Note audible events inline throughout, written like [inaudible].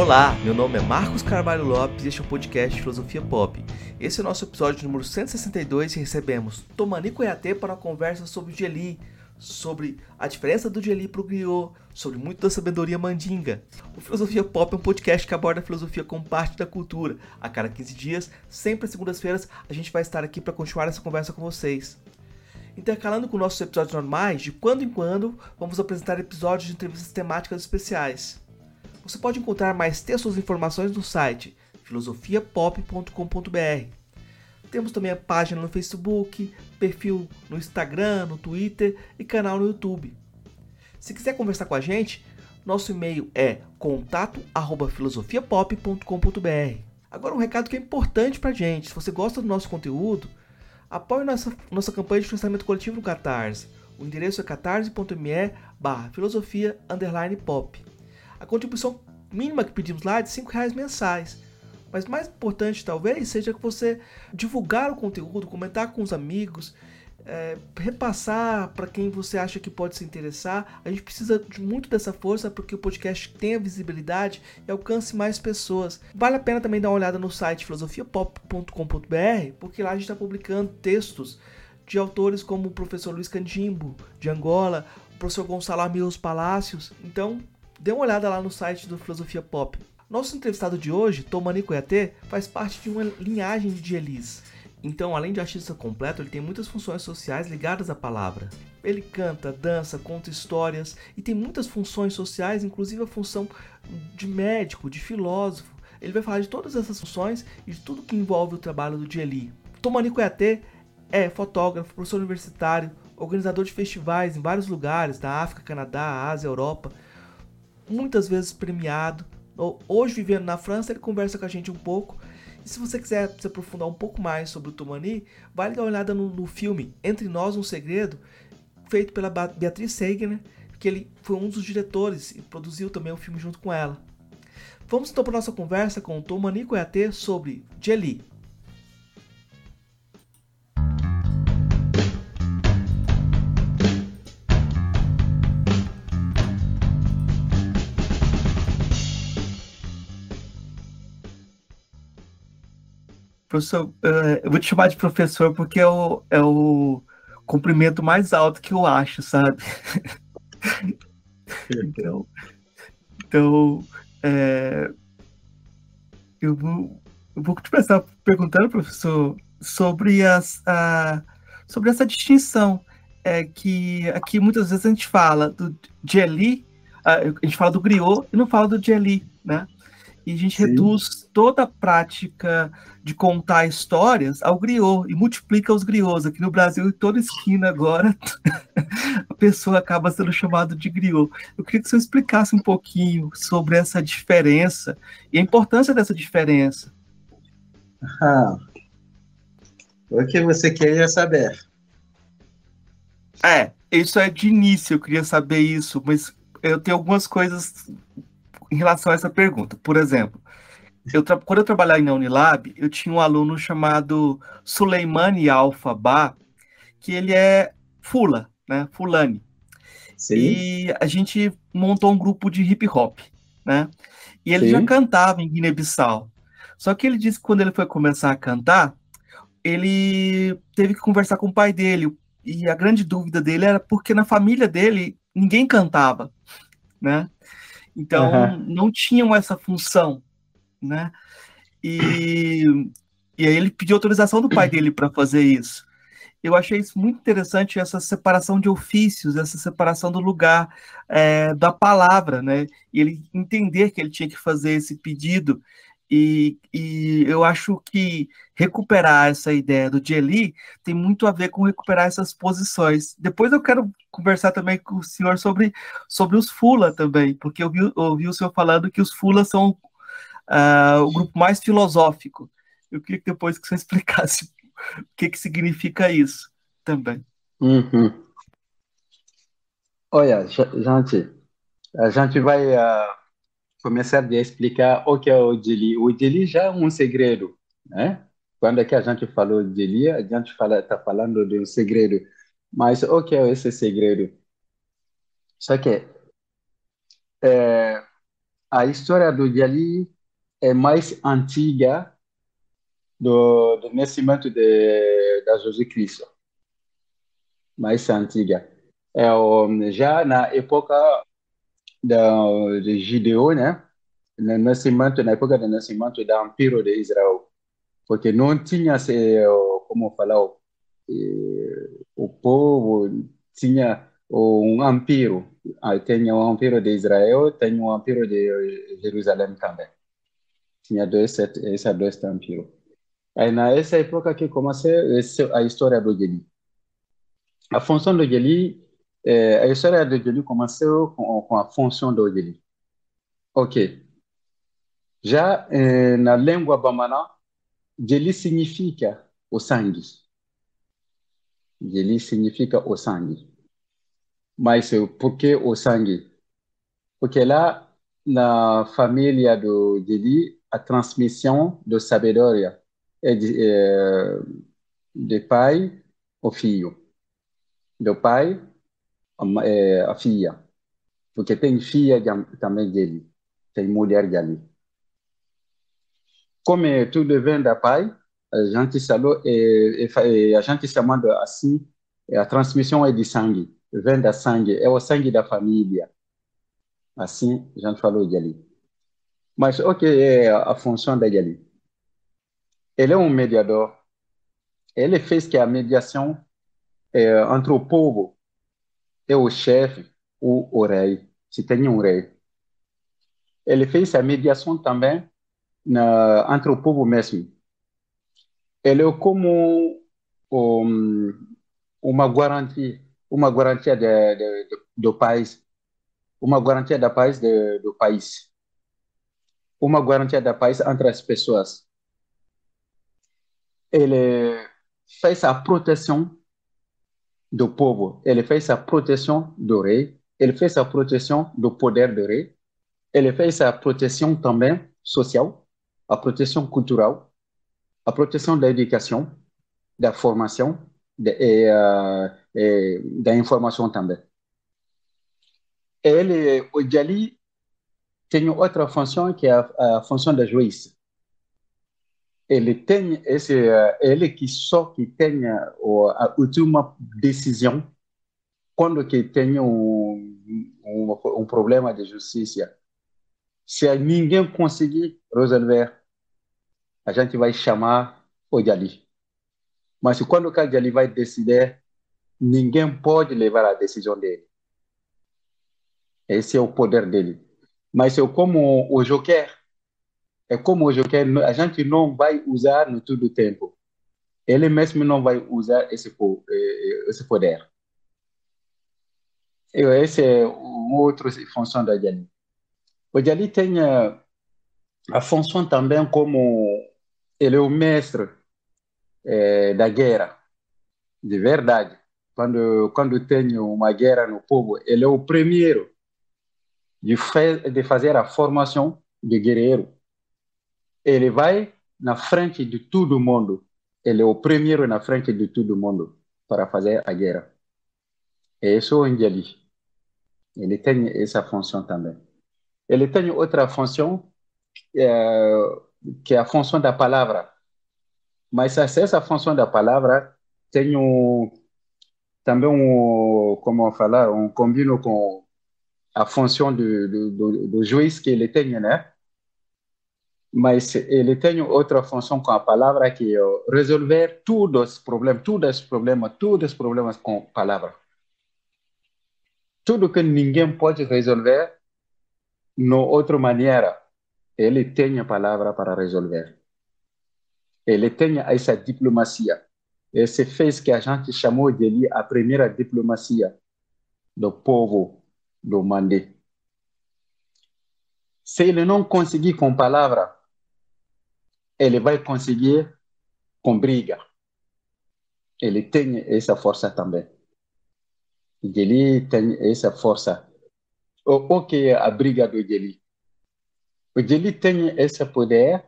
Olá, meu nome é Marcos Carvalho Lopes e este é o podcast Filosofia Pop. Esse é o nosso episódio número 162 e recebemos Tomanico EAT para uma conversa sobre o Geli, sobre a diferença do Geli para o Griot, sobre muito da sabedoria mandinga. O Filosofia Pop é um podcast que aborda a filosofia como parte da cultura. A cada 15 dias, sempre às segundas-feiras, a gente vai estar aqui para continuar essa conversa com vocês. Intercalando com nossos episódios normais, de quando em quando, vamos apresentar episódios de entrevistas temáticas especiais. Você pode encontrar mais textos e informações no site filosofiapop.com.br. Temos também a página no Facebook, perfil no Instagram, no Twitter e canal no YouTube. Se quiser conversar com a gente, nosso e-mail é contato@filosofiapop.com.br. Agora um recado que é importante pra gente. Se você gosta do nosso conteúdo, apoie nossa, nossa campanha de financiamento coletivo no Catarse. O endereço é catarse.me barra filosofia pop. A contribuição mínima que pedimos lá é de R$ reais mensais. Mas mais importante talvez seja que você divulgar o conteúdo, comentar com os amigos, é, repassar para quem você acha que pode se interessar. A gente precisa de muito dessa força para que o podcast tenha visibilidade e alcance mais pessoas. Vale a pena também dar uma olhada no site filosofiapop.com.br, porque lá a gente está publicando textos de autores como o professor Luiz Candimbo, de Angola, o professor Gonçalo Amilos Palácios. Então, Dê uma olhada lá no site do Filosofia Pop. Nosso entrevistado de hoje, Tomani Koyate, faz parte de uma linhagem de Elis. Então, além de artista completo, ele tem muitas funções sociais ligadas à palavra. Ele canta, dança, conta histórias e tem muitas funções sociais, inclusive a função de médico, de filósofo. Ele vai falar de todas essas funções e de tudo que envolve o trabalho do Dieli. Tomani Koyate é fotógrafo, professor universitário, organizador de festivais em vários lugares, da África, Canadá, Ásia, Europa muitas vezes premiado. Hoje, vivendo na França, ele conversa com a gente um pouco. E se você quiser se aprofundar um pouco mais sobre o Tomani, vale dar uma olhada no, no filme Entre Nós um Segredo, feito pela Beatriz Seigner, que ele foi um dos diretores e produziu também o filme junto com ela. Vamos então para nossa conversa com o Tomani Koyate sobre Jelly, Professor, eh, eu vou te chamar de professor porque é o, é o cumprimento mais alto que eu acho, sabe? [laughs] então, então é, eu, vou, eu vou te começar perguntando, professor, sobre, as, a, sobre essa distinção é, que aqui muitas vezes a gente fala do jelly, a, a gente fala do griot e não fala do jelly, né? E a gente Sim. reduz toda a prática de contar histórias ao griot e multiplica os griots. Aqui no Brasil, em toda esquina agora, [laughs] a pessoa acaba sendo chamada de griot. Eu queria que você explicasse um pouquinho sobre essa diferença e a importância dessa diferença. [laughs] Ah, o que você queria saber? É, isso é de início, eu queria saber isso, mas eu tenho algumas coisas em relação a essa pergunta. Por exemplo, eu quando eu trabalhava na Unilab, eu tinha um aluno chamado Suleimani Alfa Ba, que ele é Fula, né? Fulani. Sim. E a gente montou um grupo de hip hop, né? E ele Sim. já cantava em Guiné-Bissau. Só que ele disse que quando ele foi começar a cantar, ele teve que conversar com o pai dele. E a grande dúvida dele era porque na família dele ninguém cantava, né? Então, uhum. não tinham essa função, né? E, e aí ele pediu autorização do pai dele para fazer isso. Eu achei isso muito interessante, essa separação de ofícios, essa separação do lugar é, da palavra, né? E ele entender que ele tinha que fazer esse pedido e, e, eu acho que recuperar essa ideia do Jelly tem muito a ver com recuperar essas posições. Depois eu quero conversar também com o senhor sobre, sobre os Fula também, porque eu vi, ouvi o senhor falando que os Fula são uh, o grupo mais filosófico. Eu queria que depois que você [laughs] explicasse o que, que significa isso também. Uhum. Olha, gente, a gente vai uh, começar a explicar o que é o Dili. O Dili já é um segredo, né? Quando é que a gente falou de Dili, a gente fala, está falando de um segredo. Mas o que é esse segredo? Só que é, a história do Jali é mais antiga do, do nascimento de, da Jesus Cristo. Mais antiga. É, já na época da, de Gideon, né? No nascimento, na época do nascimento do Império de Israel. Porque não tinha, como falar, o povo tinha um império. Tinha o império de Israel, tem o império de Jerusalém também. Tinha dois, esses dois impérios. Aí, nessa época que começou a história do Geli. A função do Geli, é, a história do Geli começou com, com, a função do Geli. Ok. Já é, na língua bamana, Geli significa o sangue. Geli significa o sangue. Mas por que o sangue? Porque lá, na família do Geli, a transmissão da sabedoria é de, é, de pai ao filho. Do pai a, é, a filha. Porque tem filha de, também dele. Tem mulher dele. Como é, tudo vem da pai, a gente falou, é, é, a gente chamando assim, a transmissão é de sangue. Vem da sangue, é o sangue da família. Assim, a gente falou dele. Mas o que é a função dele? Ele é um mediador. Ele fez que a mediação é, entre o povo e o chefe, o rei, se tem um rei. Ele fez a mediação também na, entre o povo mesmo. Ele é como um, uma garantia, uma garantia de, de, de, do país, uma garantia da paz do país, uma garantia da paz entre as pessoas ele fez a proteção do povo, ele fez a proteção do rei, ele fez a proteção do poder do rei, ele fez a proteção também social, a proteção cultural, a proteção da educação, da formação de, e, uh, e, da informação também. Ele, o Jali tem outra função que é a, a função da juiz ele tem esse ele que só que tenha a última decisão quando que tem um, um, um problema de justiça. Se ninguém conseguir resolver a gente vai chamar o Jali. Mas quando o Jali vai decidir ninguém pode levar a decisão dele. Esse é o poder dele. Mas eu como o Joker é como hoje, que a gente não vai usar no todo o tempo. Ele mesmo não vai usar esse, eh, esse poder. Essa é uma outra função da Jali. O Jali tem a, função também como ele é o mestre é, da guerra, de verdade. Quando, quando tem uma guerra no povo, ele é o primeiro de, de fazer a formação de guerreiro ele vai na frente de todo mundo. Ele é o primeiro na frente de todo mundo para fazer a guerra. É isso o Angeli. Ele tem essa função também. Ele tem outra função, é, que é a função da palavra. Mas essa função da palavra tem um, também um, como falar, um combino com a função do, do, do, do juiz que ele tem, né? Mas ele tem outra função com a palavra que é resolver todos os problemas, todos os problemas, todos os problemas com palavra. Tudo que ninguém pode resolver de outra maneira, ele tem a palavra para resolver. Ele tem essa diplomacia. Esse fez que a gente chamou dele a primeira diplomacia do povo do Mandé. Se ele não conseguir com palavra, ele vai conseguir com briga. Ele tem essa força também. Ele tem essa força. O, que é a briga do Geli? O Geli tem esse poder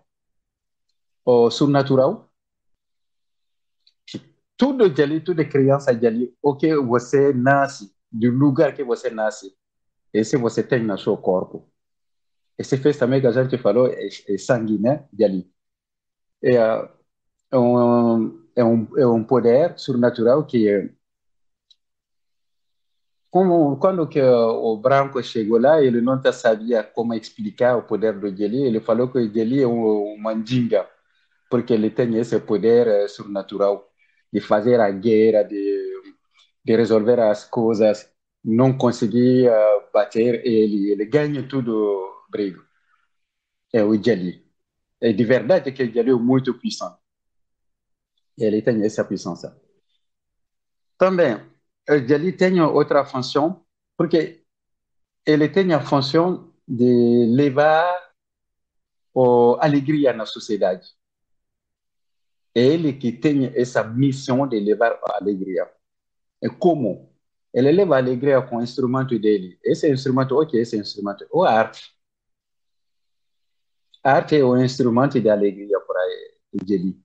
o sobrenatural. Tudo Geli, toda criança Geli, o que você nasce, do lugar que você nasce, esse você tem no seu corpo. esse fez também que a gente falou é, é sangue, né, de ali. É, é, um, é, um, é um poder sobrenatural que como, quando que o branco chegou lá, ele não sabia como explicar o poder do Jeli. Ele falou que o Jeli é um, um mandinga, porque ele tem esse poder eh, sobrenatural de fazer a guerra, de, de resolver as coisas. Não conseguia bater ele, ele ganha tudo brigo. É o Jeli. É de verdade que o Jeli é muito puissant. Ele tem essa puissância. Também, ele tem outra função, porque ele tem a função de levar a alegria na sociedade. É ele que tem essa missão de levar alegria. E como? Ele leva alegria com o instrumento dele. Esse instrumento, o que é esse instrumento? O arte. Arte é o instrumento de alegria para ele.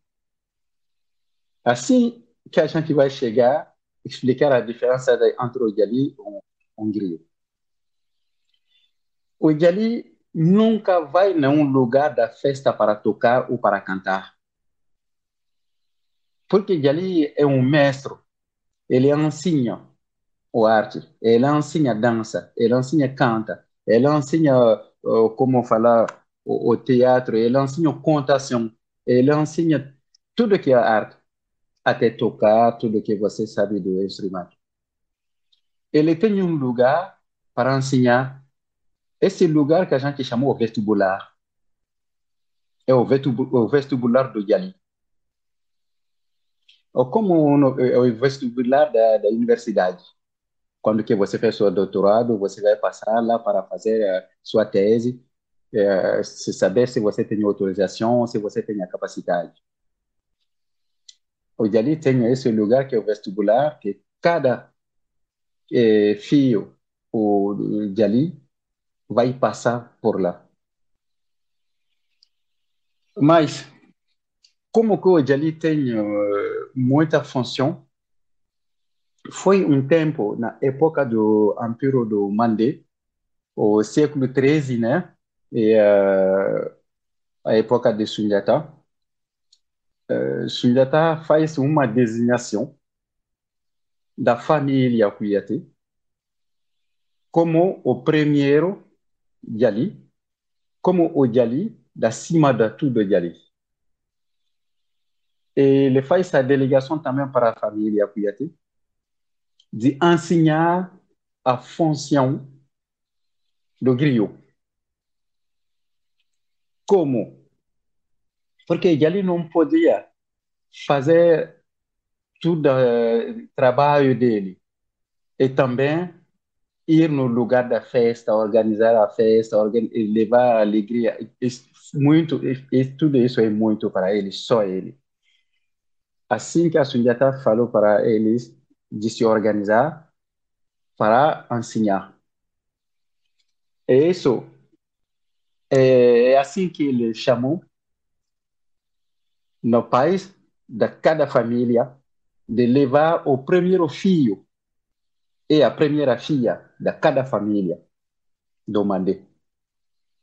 Assim que a gente vai chegar explicar a diferença entre o Jali e o Hungria. O Jali nunca vai num lugar da festa para tocar ou para cantar. Porque Jali é um mestre, ele ensina o arte, ele ensina dança, ele ensina canta, ele ensina uh, como falar o, o teatro, ele ensina contação, ele ensina tudo que é arte até tocar tudo que você sabe do instrumento. Ele tem um lugar para ensinar. Esse lugar que a gente chamou vestibular é o vestibular do Yali. Ou como é o vestibular da, da universidade. Quando que você fez seu doutorado, você vai passar lá para fazer a sua tese, é, se saber se você tem autorização, se você tem a capacidade o Jali tem esse lugar que é o vestibular, que cada é, filho o Jali vai passar por lá. Mas, como que o Jali tem uh, muita função, foi um tempo, na época do Império do Mandé, o século XIII, né? E, uh, a época de Sunjata, uh, faz uma designação da família Kuyate como o primeiro Jali, como o Jali da cima de tudo Jali. Ele faz a delegação também para a família Kuyate de ensinar a função do griot. Como porque ele não podia fazer tudo o trabalho dele e também ir no lugar da festa, organizar a festa, levar alegria, muito, tudo isso é muito para ele, só ele. Assim que a Sunjata falou para eles de se organizar para ensinar. E isso é, é assim que ele chamou no país de cada família de levar o primeiro filho e a primeira filha de cada família do.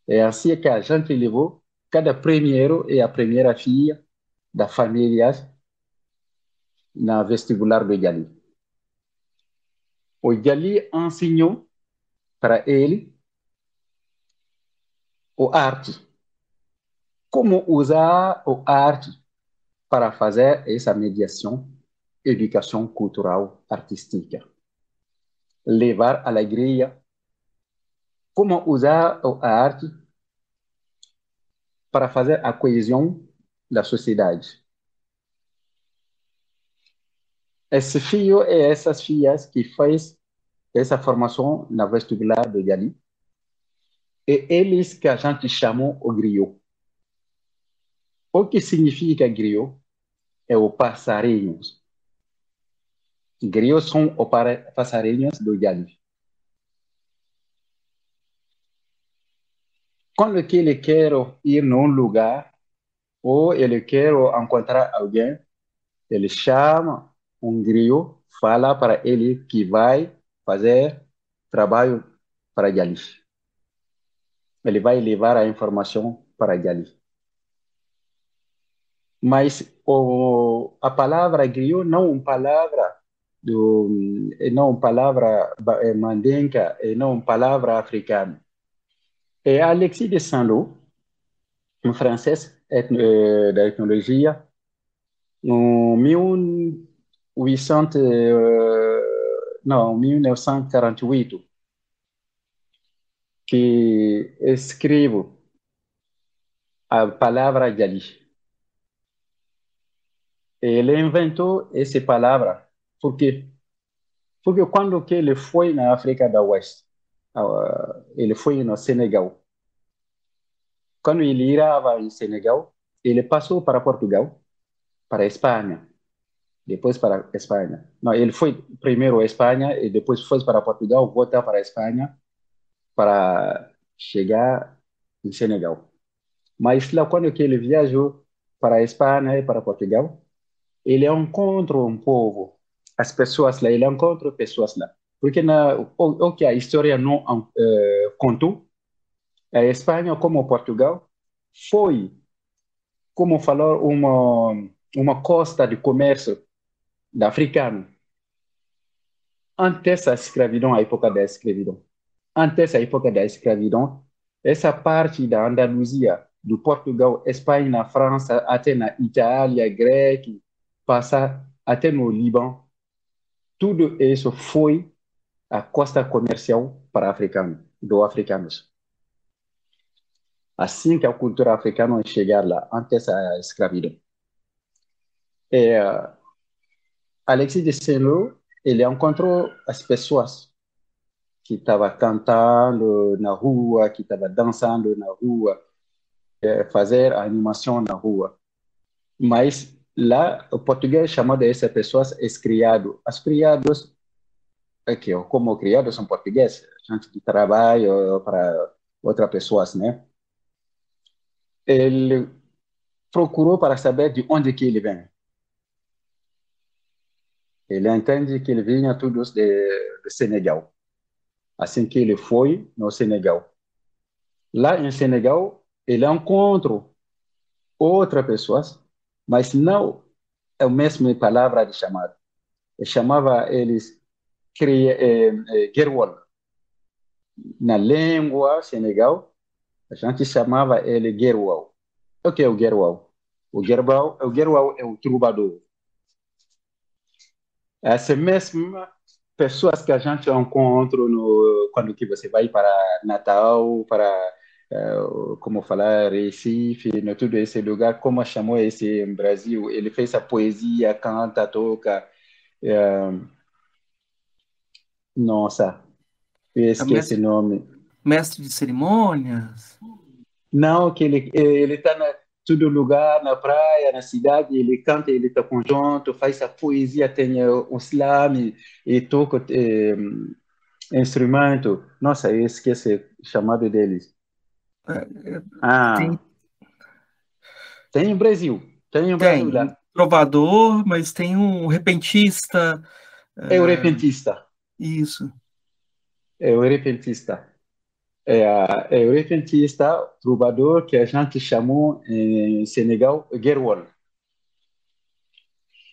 É assim que a gente levou cada primeiro e a primeira filha da família na vestibular do Jali. O Jali ensinou para ele o arte. Como usar o arte para fazer essa mediação, educação cultural artística. Levar alegria, como usar a arte para fazer a coesão da sociedade. Esse filho e essas filhas que faz essa formação na vestibular do Gali, e eles que a gente chamou o griot. O que significa griot? é o passarinhos. Griots são os passarinhos do Yali. Quando ele quer ir num lugar ou ele quer encontrar alguém, ele chama um griot, fala para ele que vai fazer trabalho para Yali. Ele vai levar a informação para Gali. Mas o, a palavra griot não uma palavra do, não uma palavra mandenca, não uma palavra africana. É Alexis de Saint-Lô, um francês etno, da etnologia, em 1800, não, 1948, que escreve a palavra Gali. Ele inventou essa palavra por quê? Porque quando que ele foi na África do Oeste, ele foi no Senegal. Quando ele irava em Senegal, ele passou para Portugal, para Espanha, depois para Espanha. Não, ele foi primeiro à Espanha e depois foi para Portugal, voltar para a Espanha para chegar em Senegal. Mas lá quando ele viajou para a Espanha e para Portugal, ele encontrou um povo, as pessoas lá, ele encontrou pessoas lá. Porque na, o, o que a história não uh, contou, a Espanha como Portugal foi, como falar, uma, uma costa de comércio da africano. Antes da escravidão, a época da escravidão. Antes da época da escravidão, essa parte da Andaluzia, do Portugal, Espanha, França, até na Itália, Grécia, passar até no Líbano, tudo isso foi a costa comercial para africanos, do africanos. Assim que a cultura africana chegar lá, antes da escravidão. É, Alexis de Seno, ele encontrou as pessoas que estavam cantando na rua, que estavam dançando na rua, é, fazer animação na rua. Mas lá, o português chamou dessas pessoas escriado. As criados, aqui, como criados são portugueses, gente que trabalha para outras pessoas, né? Ele procurou para saber de onde que ele vem. Ele entende que ele vinha todos de, de Senegal. Assim que ele foi no Senegal. Lá em Senegal, ele encontrou outras pessoas, mas não é a mesma palavra de chamar. Ele chamava eles é, é, Gerwal. Na língua Senegal, a gente chamava ele Gerwal. O que é o Gerwal? O Gerwal, o é o troubadour essa mesma pessoas que a gente encontra no, quando que você vai para Natal, para uh, como falar Recife, no todo esse lugar, como chamou esse Brasil, ele fez a poesia, canta, toca. Uh, nossa, eu esqueci o nome. Mestre de cerimônias? Não, que ele ele está na todo lugar, na praia, na cidade, ele canta, ele está conjunto, faz a poesia, tem o slam e toca eh, instrumento. Nossa, eu esqueci o chamado deles. É, ah, tem, tem no Brasil, tem no Brasil tem, lá. Trovador, mas tem um repentista. É o repentista. Isso. É o repentista é, é o repentista, trovador, que a gente chamou em Senegal Gerwal.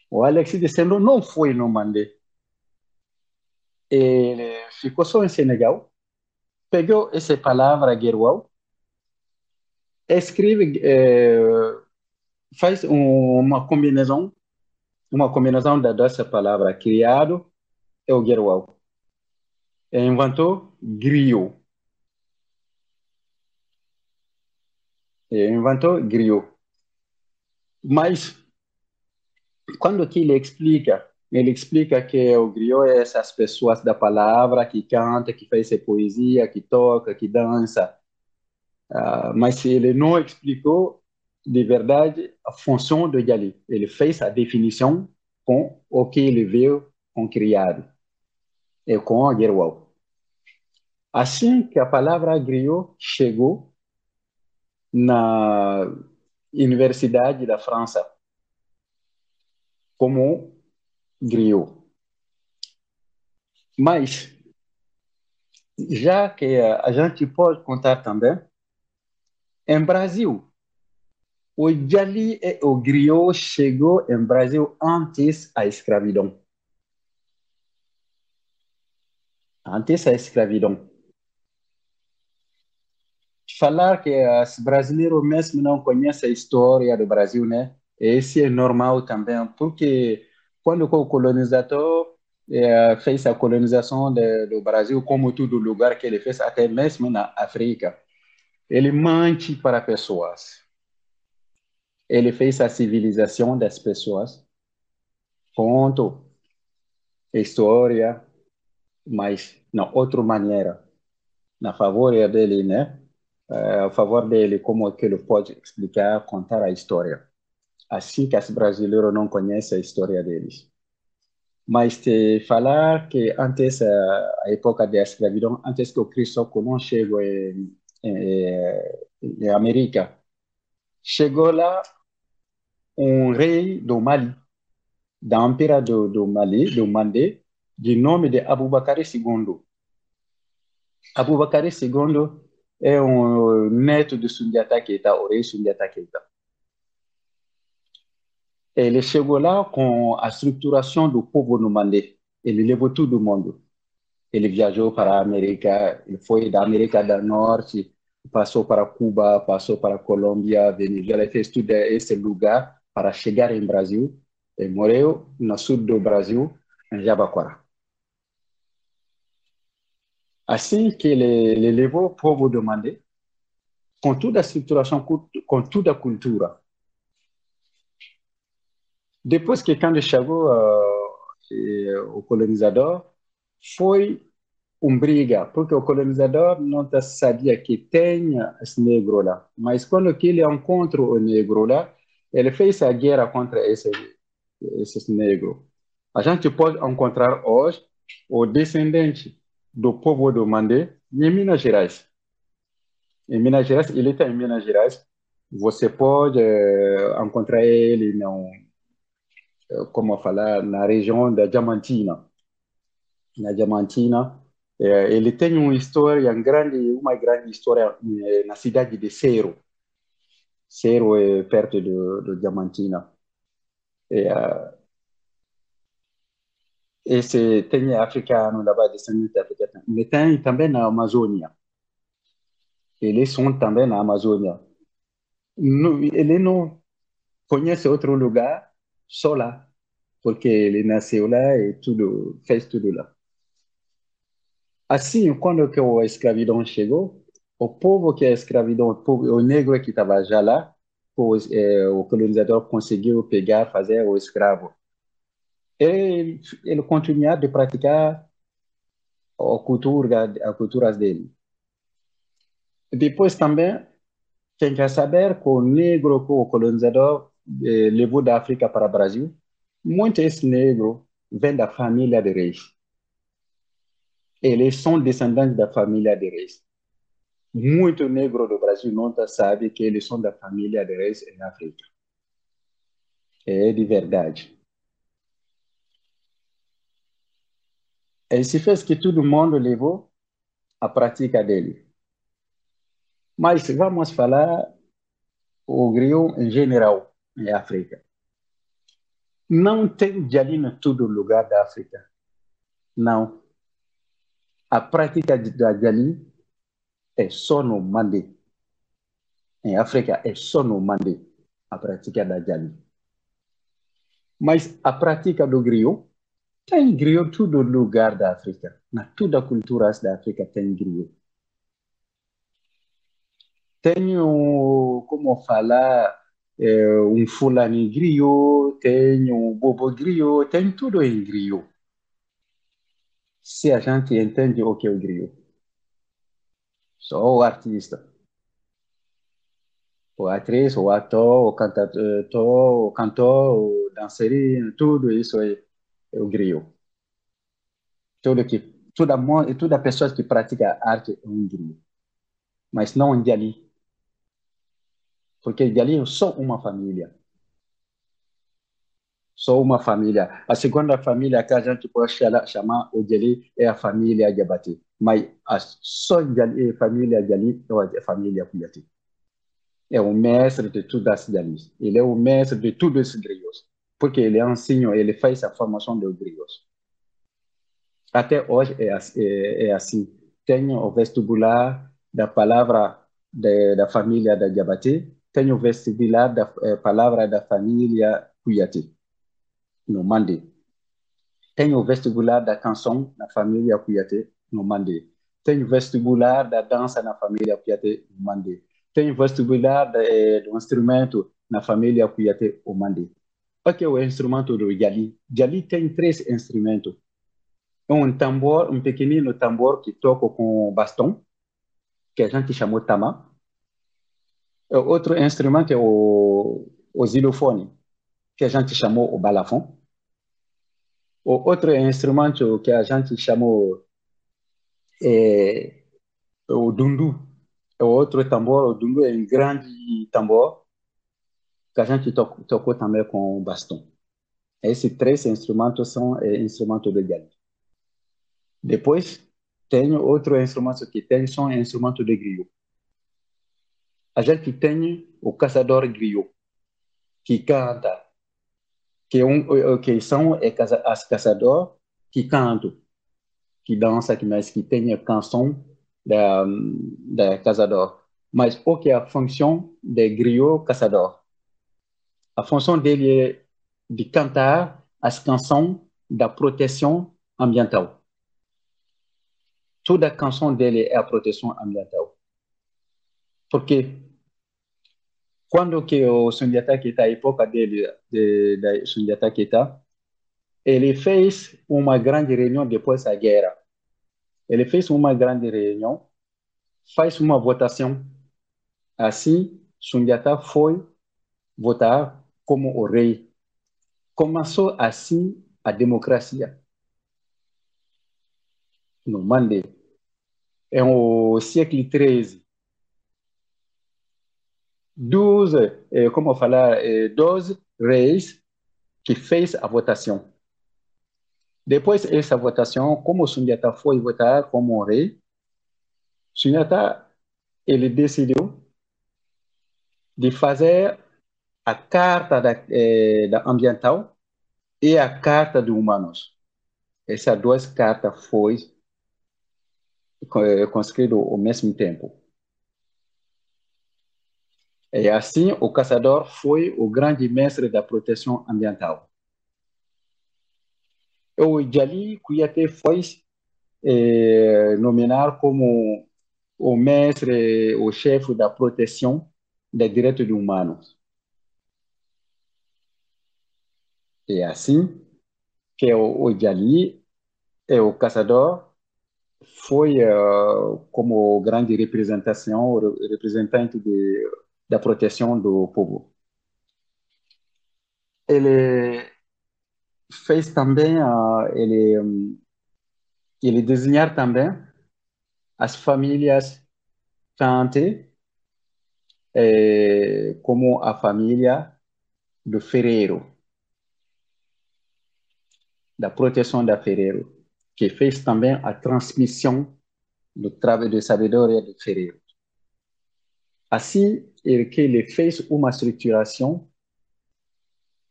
O Alex de Sendo não foi no Mandé. Ele ficou só em Senegal, pegou essa palavra Gerwal, escreve, é, faz uma combinação, uma combinação dessa palavra, criado, é o Gerwal. Inventou griot inventou griot. Mas, quando ele explica, ele explica que o griot é essas pessoas da palavra que canta, que faz poesia, que toca, que dança. Uh, mas ele não explicou de verdade a função do Yali. Ele fez a definição com o que ele viu com criado e com a Gerwal. Assim que a palavra griot chegou, na Universidade da França como griot. Mas, já que a gente pode contar também Em Brasil, o Jali e o griot chegou em Brasil antes da escravidão. Antes da escravidão. Falar que os brasileiros mesmo não conhecem a história do Brasil, né? Esse é normal também, porque quando o colonizador é, fez a colonização do Brasil, como todo lugar que ele fez, até mesmo na África, ele mente para pessoas. Ele fez a civilização das pessoas, ponto, história, mas na outra maneira, na favor dele, né? É, a favor dele, como que ele pode explicar, contar a história. Assim que os brasileiros não conhecem a história deles. Mas te falar que antes, a época da escravidão, antes que o Cristo Colón chegou em, em, em América, chegou lá um rei do Mali, da Império do, do Mali, do Mandé, de nome de Abubakar II. Abubakar II é um neto de Sundiata Keita, o rei Sundiata Keita. Ele chegou lá com a estruturação do povo no Mandé. Ele levou todo mundo. Ele viajou para a América, ele foi da América do Norte, passou para Cuba, passou para Colômbia, Venezuela, fez todo esse lugar para chegar em Brasil. Ele morreu no sul do Brasil, em Jabaquara. Assim que ele, ele levou o povo do Mandé, com toda a estruturação, com toda a cultura. Depois que quando chegou uh, o colonizador, foi uma briga, porque o colonizador não sabia que tem esse negro lá. Mas quando que ele encontra o negro lá, ele fez a guerra contra esse, esses negros. A gente pode encontrar hoje o descendente do povo do Mandé em Minas Gerais. Em Minas Gerais, ele está em Minas Gerais. Você pode é, encontrar ele, não, eh, como falar, na região da Diamantina. Na Diamantina, ele tem uma história grande, uma grande história na cidade de Cero. Cero é perto do, do Diamantina. Esse tem africano da descendente africana, mas tem também na Amazônia. Eles são também na Amazônia. ele não conhece outro lugar só lá, porque ele nasceu lá e tudo fez tudo lá. Assim, quando que a escravidão chegou, o povo que é escravidão, o, povo, o negro que estava já lá, o, é, o colonizador conseguiu pegar, fazer o escravo ele, ele continuar de praticar a cultura, a cultura dele. Depois também tem que saber que o negro, que o colonizador eh, levou da África para o Brasil, muitos negros vêm da família de reis. Eles são descendentes da família de reis. Muito negro do Brasil não sabe que eles são da família de reis em África. É de verdade. Esse fez que todo mundo levou a prática dele. Mas vamos falar o griot em geral em África. Não tem jali em todo lugar da África. Não. A prática da jali é só no Mandé. Em África é só no Mandé a prática da jali. Mas a prática do griot tem griot todo lugar da África. Na toda a cultura da África tem griot. Tenho, como falar, é, um fulani griot, tem um bobo griot, tem tudo em griot. Se a gente entende o que é o griot. Só o artista. O atriz, o ator, o cantor, o cantor, o dançarino, tudo isso é o griot. Tudo que, toda, toda pessoa que pratica arte é um griot. Mas não um Djali. Porque Djali é só uma família. Só uma família. A segunda família que a gente pode chamar o Djali é a família Jabati. Mas a só a família Djali é a família Kuyati. é o mestre de todas as Jalis. Ele é o mestre de todos os griots, porque ele ensina, ele faz a formação dos griots. Até hoje é, é, é assim. Tem o vestibular da palavra de, da família da Jabate, tem o vestibular da é, palavra da família Cuyati, no Mandi. Tem o vestibular da canção na família Cuyati, no Mandi. Tem o vestibular da dança na família Cuyati, no Mandi tem vestibular de, do instrumento na família Kuyate Omandi. O que é o instrumento do Jali? Jali tem três instrumentos. Um tambor, um pequenino tambor que toca com bastão, que a gente chamou tama. Outro instrumento é o, o xilofone, que a gente chamou o balafon. O outro instrumento que a gente chamou é o dundu, é outro tambor, o dungu é um grande tambor que a gente tocou, tocou também com o bastão. Esses três instrumentos são é, instrumentos de galho. Depois, tem outro instrumento que tem, são instrumentos de griot. A gente tem o caçador griot, que canta, que, é um, que são é, as caçadores que cantam, que dançam, mas que tem canção da, da caçador. Mas o que é a função de griot caçador? A função dele de cantar as canções da proteção ambiental. Toda a canção dele é a proteção ambiental. Porque quando que o Sundiata Keita, a época de, Sundiata Keita, ele fez uma grande reunião depois da guerra ele fez uma grande reunião, faz uma votação. Assim, Sundiata foi votar como o rei. Começou assim a democracia. No Mande, em o século XIII, 12, eh, como falar, eh, 12 reis que fez a votação. Depois dessa votação, como Sundiata foi votar como rei, Sundiata ele decidiu de fazer a carta da, eh, da ambiental e a carta dos humanos. Essas duas cartas foram eh, construídas ao mesmo tempo. E assim, o caçador foi o grande mestre da proteção ambiental o Jali Kuyate foi é, nomeado como o mestre, o chefe da proteção dos direitos humanos. É assim que o, o Jali, é, o caçador, foi uh, como grande representação, representante de, da proteção do povo. Ele fez também, uh, ele, ele desenhar também as famílias Tante, é, como a família do Ferreiro, da proteção da Ferreiro, que fez também a transmissão do trabalho de sabedoria do Ferreiro. Assim, ele, que ele fez uma estruturação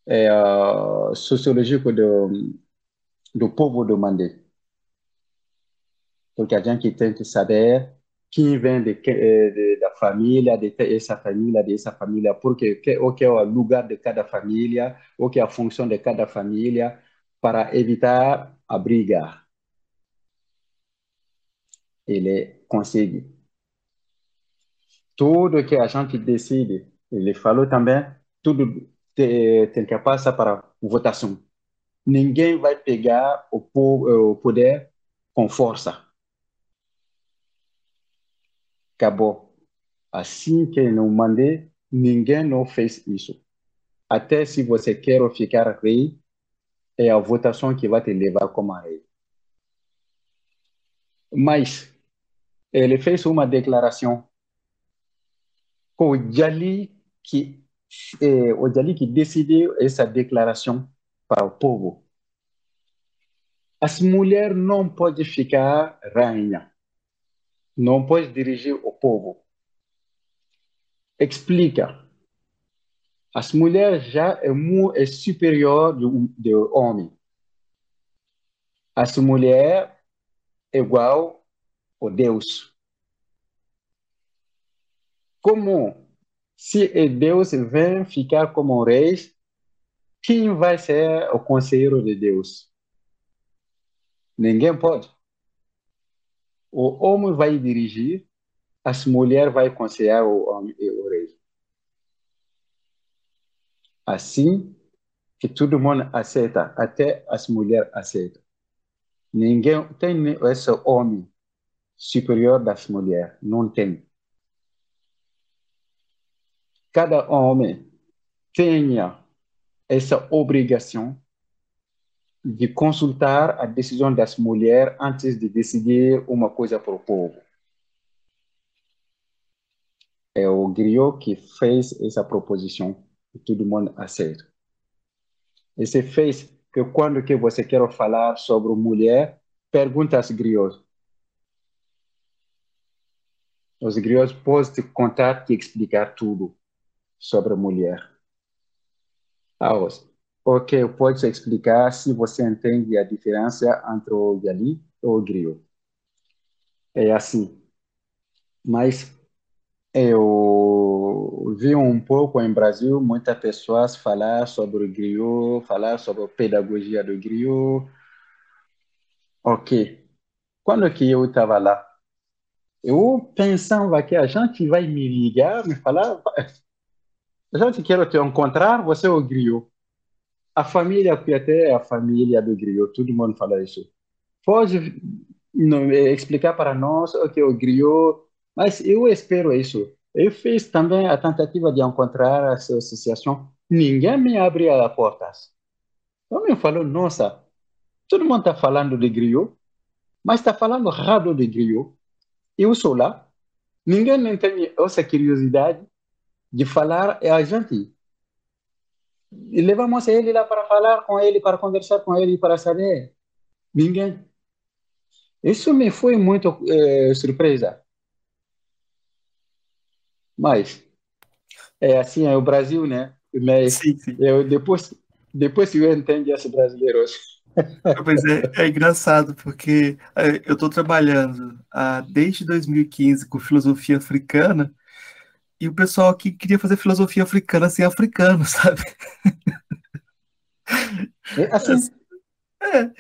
é, sociológico do, do povo do Mandé. Porque a gente tem que saber quem vem de, de, da família, de essa família, dessa família, porque que, o que é o lugar de cada família, o que é a função de cada família, para evitar a briga. Ele consegue. Tudo que a gente decide, ele falou também, tudo tem que passar para votação. Ninguém vai pegar o, poder com força. Acabou. Assim que não mandei, ninguém não fez isso. Até se você quer ficar rei, é a votação que vai te levar como rei. Mas ele fez uma declaração com o Jali que é, o Jali que decidiu essa declaração para o povo. As mulheres não podem ficar rainha, não pode dirigir o povo. explica. As mulheres já é, é superior do, do homem. As mulheres é igual a Deus. Como se Deus vem ficar como rei, quem vai ser o conselheiro de Deus? Ninguém pode. O homem vai dirigir, as mulheres vai aconselhar o homem e o rei. Assim que todo mundo aceita, até as mulheres aceitam. Ninguém tem esse homem superior das mulheres, não tem. Cada homem tenha essa obrigação de consultar a decisão das mulheres antes de decidir uma coisa para o povo. É o Griot que fez essa proposição e todo mundo aceita. Se fez que quando que você quer falar sobre mulher, pergunta aos griots. Os griots podem te contar e explicar tudo sobre mulher. Ah, Ok, pode explicar se você entende a diferença entre o Yali e o griot. É assim. Mas eu vi um pouco em Brasil muitas pessoas falar sobre o griot, falar sobre a pedagogia do griot. Ok. Quando que eu estava lá, eu pensava que a gente vai me ligar, me falar, a gente quer te encontrar, você é o griot a família, porque até a família do griot, todo mundo fala isso. Pode não, explicar para nós o que é o griot, mas eu espero isso. Eu fiz também a tentativa de encontrar essa associação. Ninguém me abria as portas. Então me falou, nossa, todo mundo está falando de griot, mas está falando errado de griot. Eu sou lá. Ninguém não tem essa curiosidade de falar, é a gente e levamos ele lá para falar com ele, para conversar com ele, para saber. Ninguém. Isso me foi muito é, surpresa. Mas é assim é o Brasil, né? Mas sim, sim. Eu, depois, depois eu entendo os brasileiros. Pois é, é engraçado, porque é, eu estou trabalhando ah, desde 2015 com filosofia africana e o pessoal aqui queria fazer filosofia africana sem africano, [laughs] sabe? É assim. É,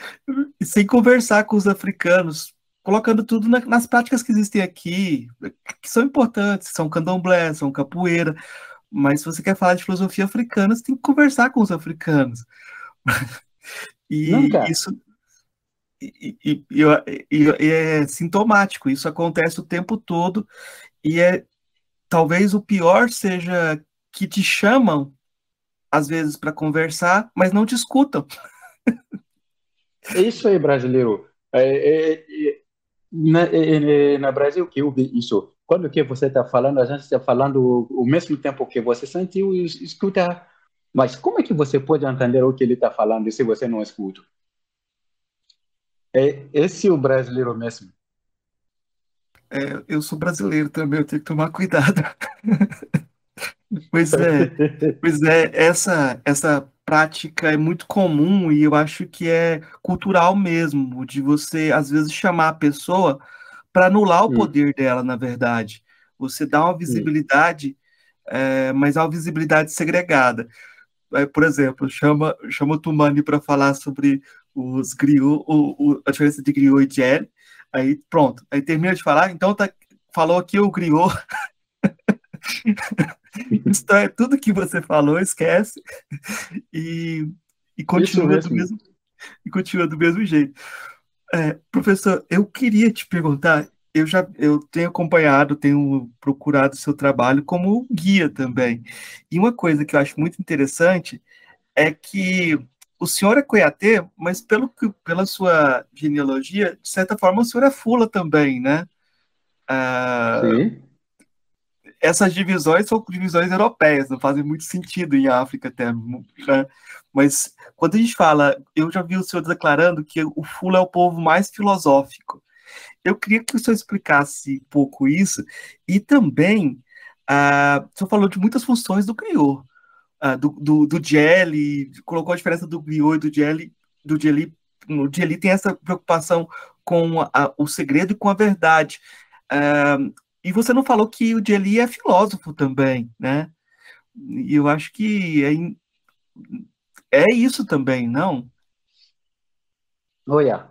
sem conversar com os africanos, colocando tudo na, nas práticas que existem aqui, que são importantes, são candomblé, são capoeira, mas se você quer falar de filosofia africana, você tem que conversar com os africanos. [laughs] E Nunca. isso e, e, e, e, é sintomático, isso acontece o tempo todo, e é talvez o pior seja que te chamam às vezes para conversar, mas não te escutam. [laughs] É isso aí, brasileiro. É, é, é, na, é, é, na Brasil que vi isso. Quando que você está falando, a gente está falando o mesmo tempo que você sentiu e escuta. Mas como é que você pode entender o que ele está falando se você não escuta? É esse é o brasileiro mesmo. É, eu sou brasileiro também, eu tenho que tomar cuidado. [laughs] Pois é, pois é, essa, essa prática é muito comum e eu acho que é cultural mesmo, de você, às vezes, chamar a pessoa para anular o poder dela, na verdade. Você dá uma visibilidade, é, mas é uma visibilidade segregada. É, por exemplo, chama, chama o Tumani para falar sobre os griot, o, o, a diferença de griot e gel, Aí pronto, aí termina de falar, então tá, falou aqui o griot. [laughs] Isso [laughs] é tudo que você falou, esquece. E, e continua do mesmo e continua do mesmo jeito. É, professor, eu queria te perguntar, eu já eu tenho acompanhado, tenho procurado o seu trabalho como guia também. E uma coisa que eu acho muito interessante é que o senhor é Coiatê, mas pelo pela sua genealogia, de certa forma, o senhor é Fula também, né? Ah, Sim. Essas divisões são divisões europeias, não fazem muito sentido em África até. Né? Mas quando a gente fala, eu já vi o senhor declarando que o Fula é o povo mais filosófico. Eu queria que o senhor explicasse um pouco isso e também Uh, você falou de muitas funções do griot, uh, do, do, do colocou a diferença do griot e do jelly. Do jelly, no jelly tem essa preocupação com a, o segredo e com a verdade. Uh, e você não falou que o jelly é filósofo também, né? E eu acho que é, é isso também, não? Olha,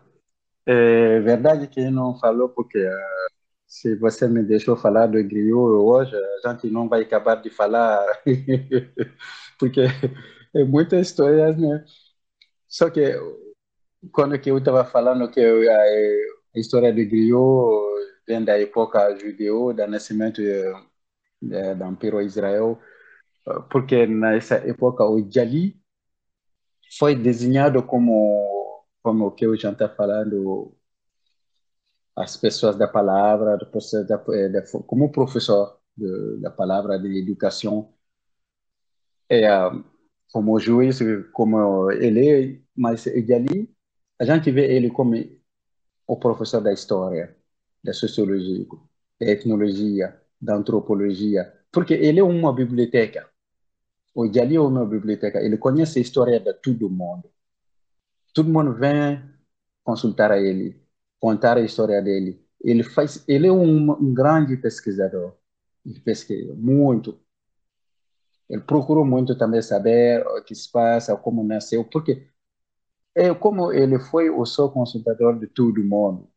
é verdade que não falou porque uh, se você me deixou falar do griot hoje, a gente não vai acabar de falar, [laughs] porque é muita história, né? Só que quando que eu estava falando que a, a, história do griot vem da época judeu, do nascimento é, do Império Israel, porque nessa época o Jali foi desenhado como como o que o Jean está falando as pessoas da palavra, eh, como professor da palavra de educação, é, como juiz, como ele, mas ali a gente vê ele como o professor da história, da sociologia, da etnologia, da antropologia, porque ele é uma biblioteca. O Jali é uma biblioteca, ele conhece a história de todo mundo. Todo mundo vem consultar a ele contar a história dele. Ele faz, ele é um, um grande pesquisador. Ele pesquisa muito. Ele procurou muito também saber o que se passa, como nasceu, porque é como ele foi o seu consultador de todo mundo.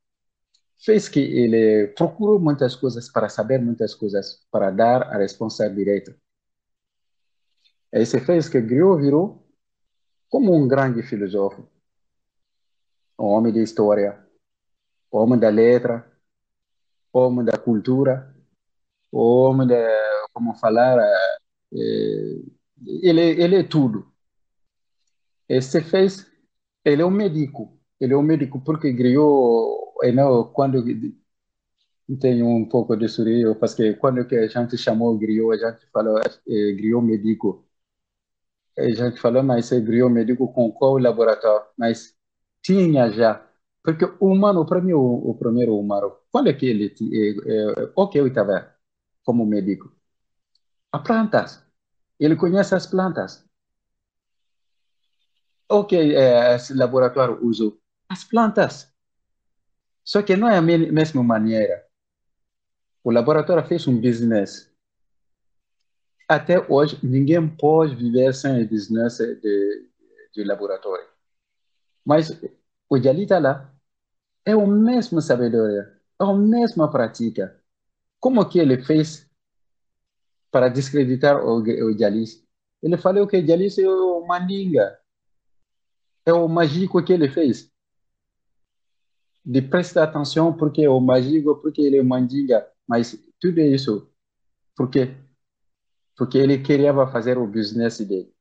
Fez que ele procurou muitas coisas para saber muitas coisas, para dar a resposta direta. Isso fez que Griot virou como um grande filósofo, um homem de história, homem da letra, homem da cultura, homem da, como falar, é, ele, ele é tudo. Esse fez, ele é um médico, ele é um médico porque criou, não, quando tem um pouco de surreal, porque quando a gente chamou griot, a gente falou é, griot médico. A gente falou, mas é griot médico com qual laboratório? Mas tinha já porque o humano, para mim, o, o primeiro humano, quando é que ele, é, é, o que eu estava como médico? As plantas. Ele conhece as plantas. O que é, esse laboratório usa? As plantas. Só que não é a mesma maneira. O laboratório fez um business. Até hoje, ninguém pode viver sem business de, de laboratório. Mas o Jali está lá, é a mesma sabedoria, é a mesma prática. Como que ele fez para descreditar o, o Jalis? Ele falou que Jalis é o mandinga, é o mágico que ele fez. De prestar atenção porque é o mágico, porque ele é mandinga, mas tudo isso porque porque ele queria fazer o business dele.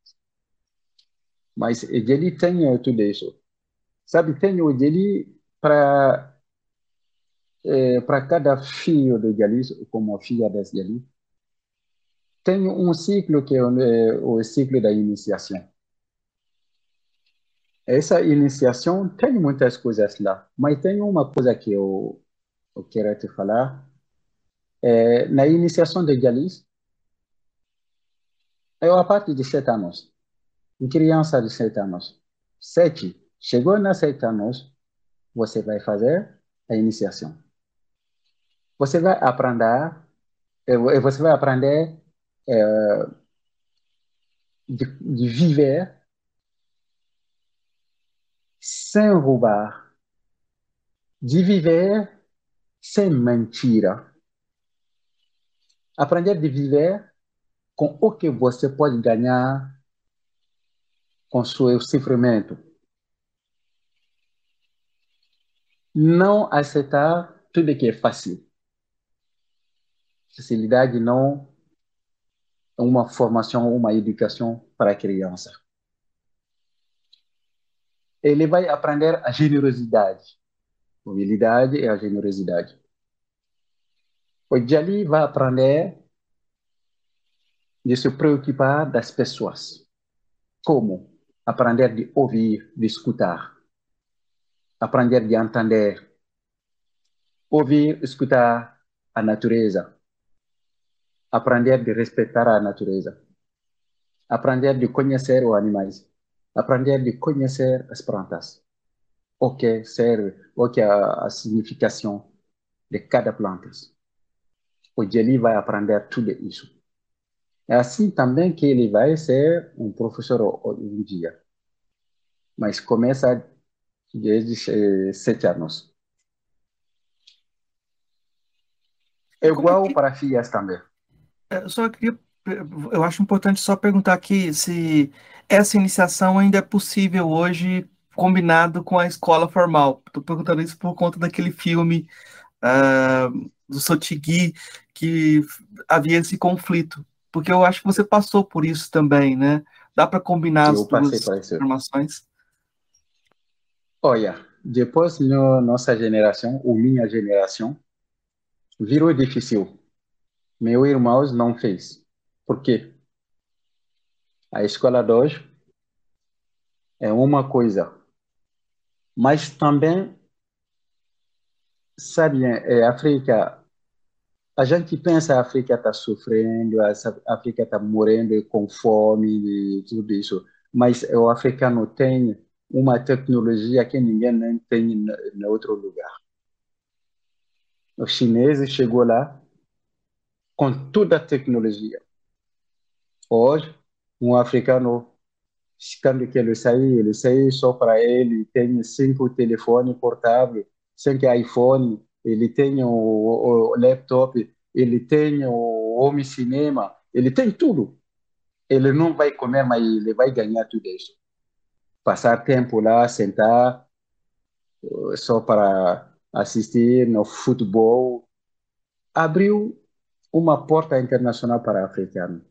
Mas ele tem tudo isso. Sabe, tem o dele para é, para cada filho de Galis, como filha das Galis, tem um ciclo que é o, é o ciclo da iniciação. Essa iniciação tem muitas coisas lá, mas tem uma coisa que eu, eu quero te falar. É, na iniciação de Galis, eu a partir de sete anos, em criança de sete anos, sete, chegou nas sete anos, você vai fazer a iniciação. Você vai aprender, eh, você vai aprender é, de, de viver sem roubar, de viver sem mentira. Aprender de viver com o que você pode ganhar com seu sofrimento. não aceitar tudo que é fácil. Facilidade não é uma formação, uma educação para a criança. Ele vai aprender a generosidade. Humildade é a generosidade. O Jali vai aprender de se preocupar das pessoas. Como? Aprender de ouvir, de escutar aprender de entender, ouvir, escutar a natureza. aprender de respeitar a natureza, aprender de conhecer os animais, aprender de conhecer as plantas, o que serve, o que é a, significação de cada planta. O Jeli vai aprender tudo isso. É assim também que ele vai ser um professor um dia. Mas começa desde sete anos. É igual para filhas também. Eu só queria, eu acho importante só perguntar aqui se essa iniciação ainda é possível hoje combinado com a escola formal. Estou perguntando isso por conta daquele filme uh, do Sotigui que havia esse conflito, porque eu acho que você passou por isso também, né? Dá para combinar eu as duas informações? Olha, depois no, nossa geração, ou minha geração, virou difícil. Meu irmão não fez. Por quê? A escola hoje é uma coisa, mas também, sabe, é África, a gente pensa a África está sofrendo, a África está morrendo com fome e tudo isso, mas o africano tem uma tecnologia que ninguém tem em outro lugar. Os chineses chegou lá com toda a tecnologia. Hoje, um africano, quando que ele sair, ele sair só para ele, tem cinco telefones portáveis, cinco iPhone, ele tem o, o, laptop, ele tem o home cinema, ele tem tudo. Ele não vai comer, mas ele vai ganhar tudo isso. Passar tempo lá, sentar, só para assistir no futebol, abriu uma porta internacional para africano.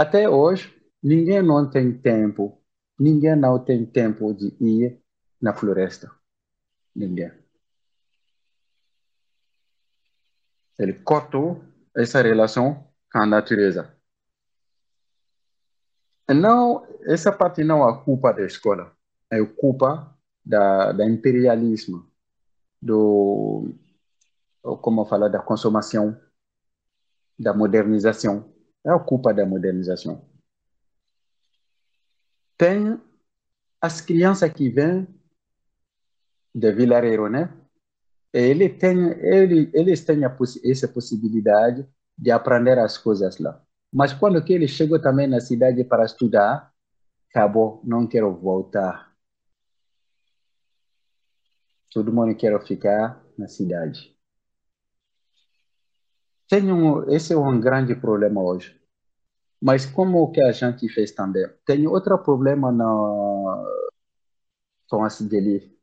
Até hoje, ninguém não tem tempo, ninguém não tem tempo de ir na floresta. Ninguém. Ele cortou essa relação com a natureza. Não, essa parte não é culpa da escola, é culpa da, da imperialismo, do como falar da consumação, da modernização. É a culpa da modernização. Tem as crianças que vêm de Vilareiro, né? Ele tem, ele, eles têm a, essa possibilidade de aprender as coisas lá. Mas quando que eles chegam também na cidade para estudar, acabou, não quero voltar Todo mundo quer ficar na cidade. Tem um, esse é um grande problema hoje. Mas como que a gente fez também? Tem outro problema na com a dele.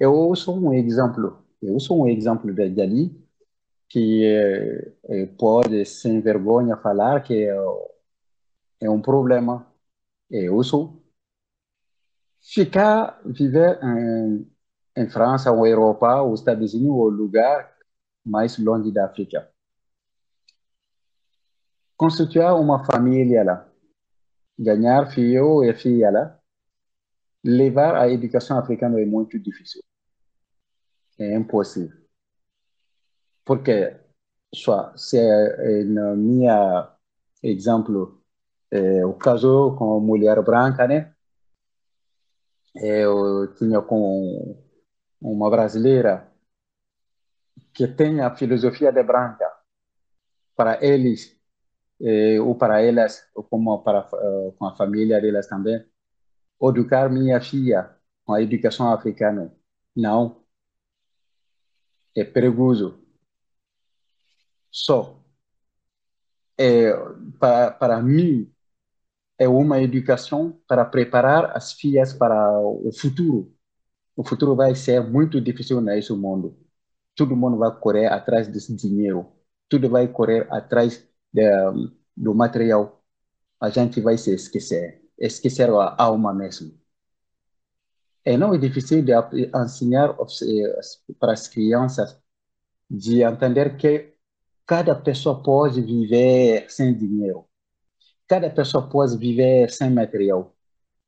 Eu sou um exemplo. Eu sou um exemplo de dali que é, pode sem vergonha falar que é, é um problema. Eu sou ficar viver em em França, ou Europa, ou Estados Unidos, ou lugar mais longe da África. Constituir uma família lá, ganhar filho e filha lá, levar a educação africana é muito difícil. É impossível. Porque, só, se é, no meu exemplo, é, o caso com mulher branca, né? Eu tinha com uma brasileira que tem a filosofia de branca para eles eh, ou para elas ou como para uh, com a família delas também educar minha filha com a educação africana não é perigoso só é, para, para mim é uma educação para preparar as filhas para o futuro o futuro vai ser muito difícil nesse mundo. Todo mundo vai correr atrás desse dinheiro. Tudo vai correr atrás do material. A gente vai se esquecer. Esquecer a alma mesmo. É não é difícil de ensinar para as crianças de entender que cada pessoa pode viver sem dinheiro. Cada pessoa pode viver sem material.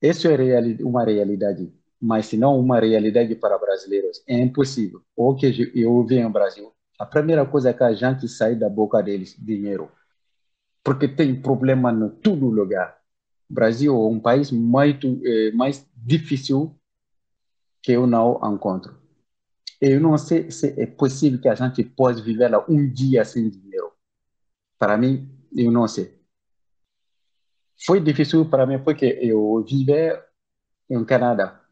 Isso é uma realidade mas se não uma realidade para brasileiros. É impossível. O que eu vi no Brasil a primeira coisa que a gente sai da boca deles, dinheiro. Porque tem problema em todo lugar. O Brasil é um país muito é, mais difícil que eu não encontro. Eu não sei se é possível que a gente possa viver lá um dia sem dinheiro. Para mim, eu não sei. Foi difícil para mim porque eu vivia em Canadá.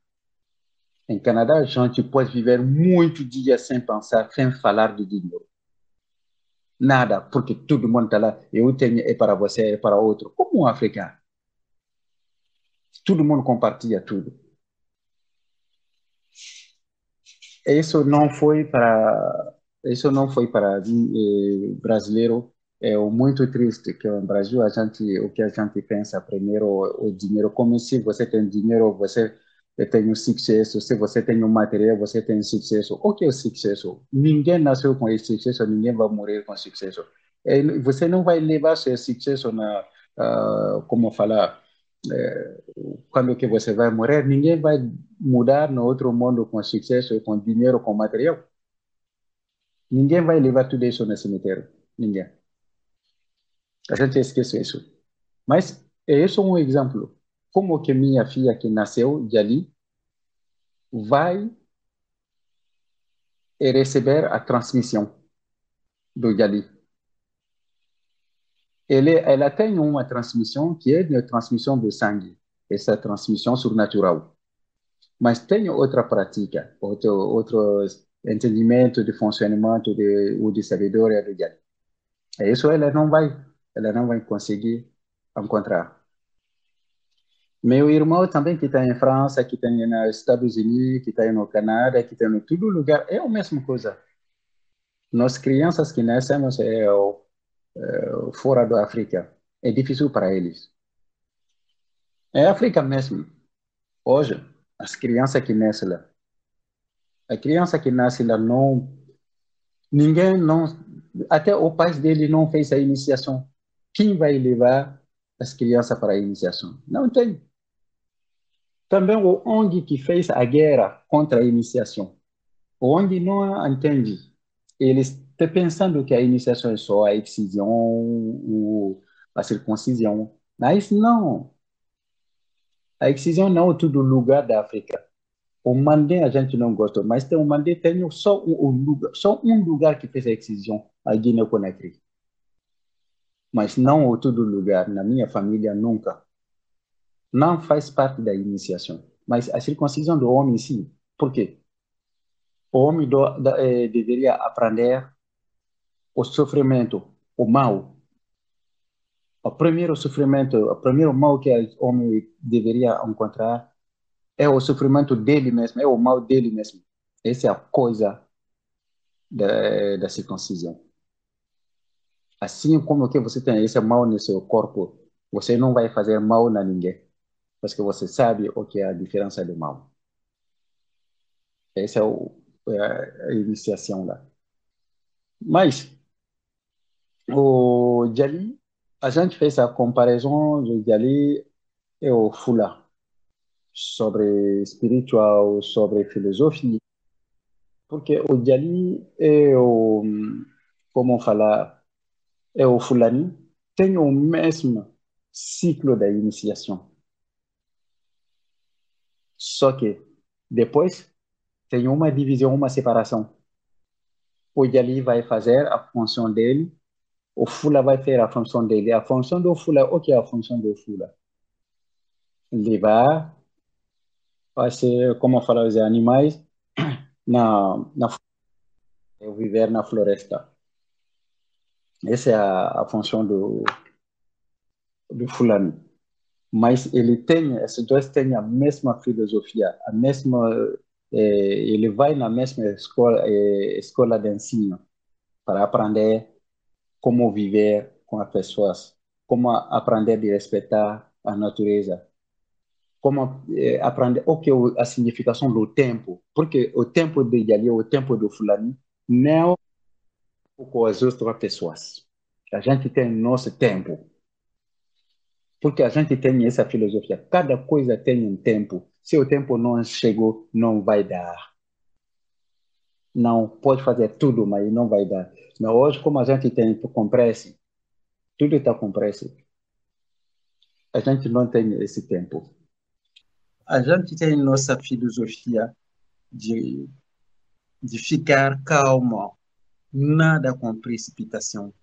Em Canadá, a gente pode viver muito dias sem pensar, sem falar de dinheiro. Nada, porque todo mundo está lá. Eu tenho, é para você, é para outro. Como um africano. Todo mundo compartilha tudo. Isso não foi para isso não foi para eh, brasileiro é muito triste que no Brasil a gente o que a gente pensa primeiro o dinheiro como se você tem dinheiro você tem um sucesso. Se você tem um material você tem sucesso. O que é sucesso? Ninguém nasceu com esse sucesso ninguém vai morrer com sucesso. Você não vai levar seu sucesso na uh, como falar é, quando que você vai morrer? Ninguém vai mudar no outro mundo com sucesso com dinheiro com material. Ninguém vai levar tudo isso no cemitério. Ninguém. A gente esquece isso. Mas é isso um exemplo. Como que minha filha que nasceu de ali vai receber a transmissão do Yali. Ele, ela tem uma transmissão que é a transmissão do sangue, essa transmissão sobrenatural. Mas tem outra prática, outro, outro entendimento de funcionamento de, de sabedoria do Yali. Isso ela não vai ela não vai conseguir encontrar. Meu irmão também que está em França, que está nos Estados Unidos, que está no Canadá, que está em todo lugar, é a mesma coisa. Nós crianças que nascemos é, é, fora da África, é difícil para eles. É África mesmo. Hoje, as crianças que nascem lá, a criança que nasce lá não, ninguém não, até o pai dele não fez a iniciação quem vai levar as crianças para a iniciação? Não tem. Também o ONG que fez a guerra contra a iniciação. O ONG não entende. Eles estão pensando que a iniciação é só a excisão a circuncisão. Mas não. A excisão não é todo lugar da África. O Mandé a gente não gosta, mas tem o Mandé tem só um, lugar, só um lugar que fez a excisão, a Guiné-Conakry mas não em todo lugar, na minha família nunca. Não faz parte da iniciação. Mas a circuncisão do homem, sim. Por quê? O homem do, da, eh, deveria aprender o sofrimento, o mal. O primeiro sofrimento, o primeiro mal que o homem deveria encontrar é o sofrimento dele mesmo, é o mal dele mesmo. Essa é a coisa da, da circuncisão. Assim como que você tem esse mal no seu corpo, você não vai fazer mal a ninguém, porque você sabe o que é a diferença do mal. Essa é, o, é a iniciação lá. Mas, o Jali, a gente fez a comparação do Jali e o Fula sobre espiritual, sobre filosofia, porque o Jali é o, como falar, é o fulani tem o mesmo ciclo da iniciação. Só que depois tem uma divisão, uma separação. O Yali vai fazer a função dele, o Fula vai fazer a função dele. A função do Fula, o que é a função do Fula? Levar, vai ser, como falar os animais, [clears throat] na, na viver na floresta. Essa é a, a função do, do fulano. Mas ele tem, esses dois têm a mesma filosofia, a mesma, é, ele vai na mesma escola, é, escola de ensino para aprender como viver com as pessoas, como aprender a respeitar a natureza, como é, aprender o que é a significação do tempo, porque o tempo de ali, o tempo do fulano, não com as outras pessoas. A gente tem nosso tempo. Porque a gente tem essa filosofia. Cada coisa tem um tempo. Se o tempo não chegou, não vai dar. não pode fazer tudo, mas não vai dar. Mas hoje, como a gente tem com pressa, tudo está com pressa. A gente não tem esse tempo. A gente tem nossa filosofia de, de ficar calma, nada com precipitação,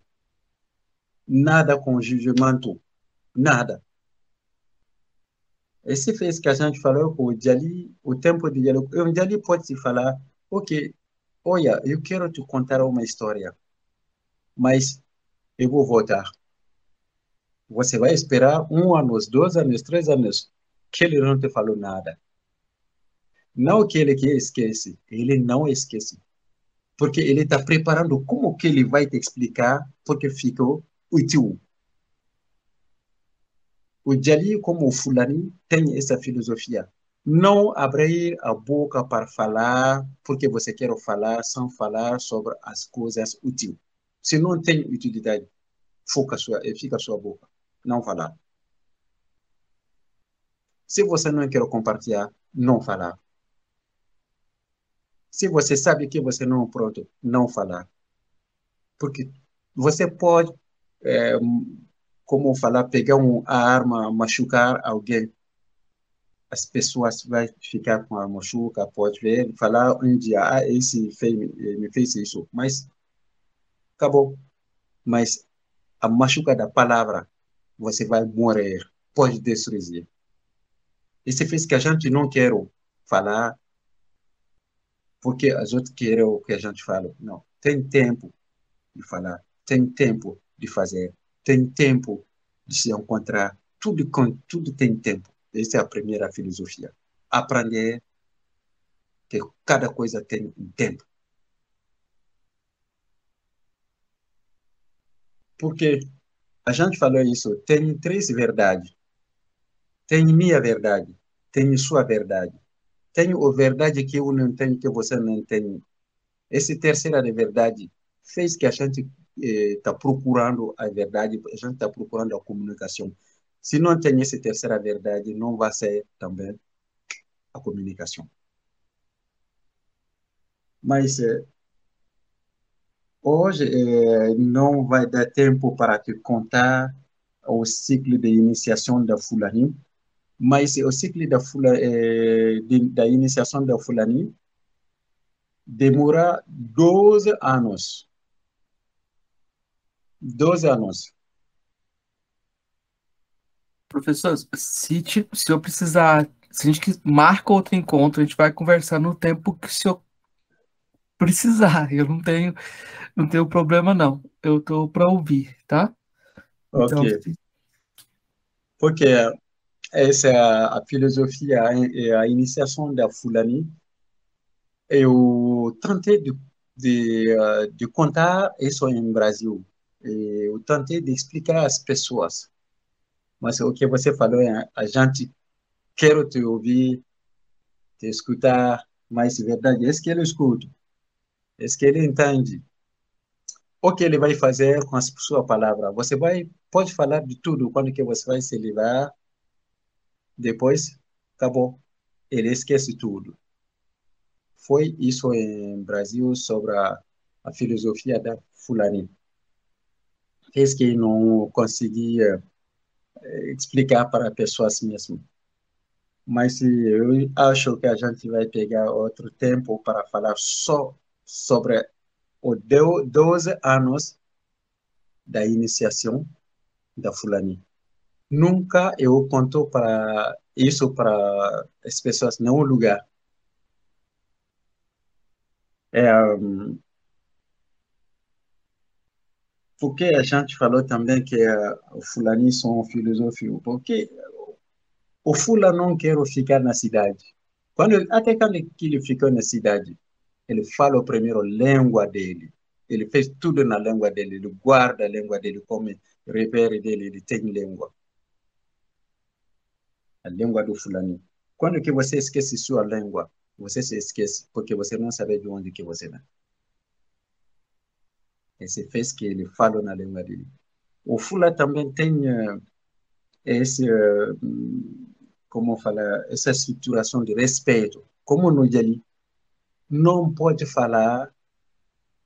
nada com julgamento, nada. Esse fez que a gente falou com o Djali, o tempo de diálogo. O Djali pode se falar, ok, olha, eu quero te contar uma história, mas eu vou voltar. Você vai esperar um ano, dois anos, três anos, que ele não te falou nada. Não que ele que esquece, ele não esquece. Porque ele está preparando como que ele vai te explicar porque ficou útil. O Jali, como o Fulani, tem essa filosofia. Não abrir a boca para falar porque você quer falar, sem falar sobre as coisas úteis. Se não tem utilidade, foca sua, fica sua boca. Não falar. Se você não quer compartilhar, não falar. Se você sabe que você não é pronto, não falar. Porque você pode é, como falar, pegar uma arma, machucar alguém. As pessoas vão ficar com a machuca, pode ver, falar um dia, ah, esse fez, me fez isso, mas acabou. Mas a machuca da palavra, você vai morrer, pode destruir. Isso fez que a gente não quer falar, porque as outras querem o que a gente fala. Não, tem tempo de falar, tem tempo de fazer tem tempo se encontrar. Tudo, tudo tem tempo. Essa é a primeira filosofia. Aprender que cada coisa tem um tempo. Porque a gente falou isso, tem três verdades. Tem minha verdade, tem sua verdade. Tem a verdade que eu não tenho, que você não tem. Essa terceira de verdade fez que a gente está procurando a verdade, a gente está procurando a comunicação. Se não tem essa terceira verdade, não vai ser também a comunicação. Mas hoje eh, não vai dar tempo para te contar o ciclo de iniciação Fulani, mas o ciclo de, da iniciação da Fulani demora 12 anos 12 anos. Professor, se, se eu precisar, se a gente marca outro encontro, a gente vai conversar no tempo que o senhor precisar. [laughs] Eu não tenho, não tenho problema, não. Eu estou para ouvir, tá? Então, ok. Então, Porque essa é a, a filosofia, a, a iniciação da Fulani. Eu tentei de, de, de contar isso em Brasil eu tentei de explicar às pessoas, mas o que você falou, é, a gente quer te ouvir, te escutar, mas verdade, é que ele escuta, é que ele entende. O que ele vai fazer com a sua palavra? Você vai, pode falar de tudo quando que você vai se livrar, depois acabou, ele esquece tudo. Foi isso em Brasil sobre a, a filosofia da Fulani fez que não conseguia eh, explicar para pessoas mesmo. Mas eu acho que a gente vai pegar outro tempo para falar só sobre os 12 anos da iniciação da Fulani. Nunca eu conto para isso para as pessoas nenhum lugar. É, um, porque a gente falou também que uh, fulani são filosofia, porque o fula não quer ficar na cidade. Quando, até quando ele ficou na cidade, ele fala primeiro a língua dele. Ele fez tudo na língua dele, ele guarda a língua dele como repere dele, ele tem língua. A língua do fulani. Quando que você esquece sua língua, você se esquece porque você não sabe de onde que você vem. Esse fez que ele fala na língua dele. O Fula também tem uh, esse, uh, como falar, essa estruturação de respeito. Como no Jali, não pode falar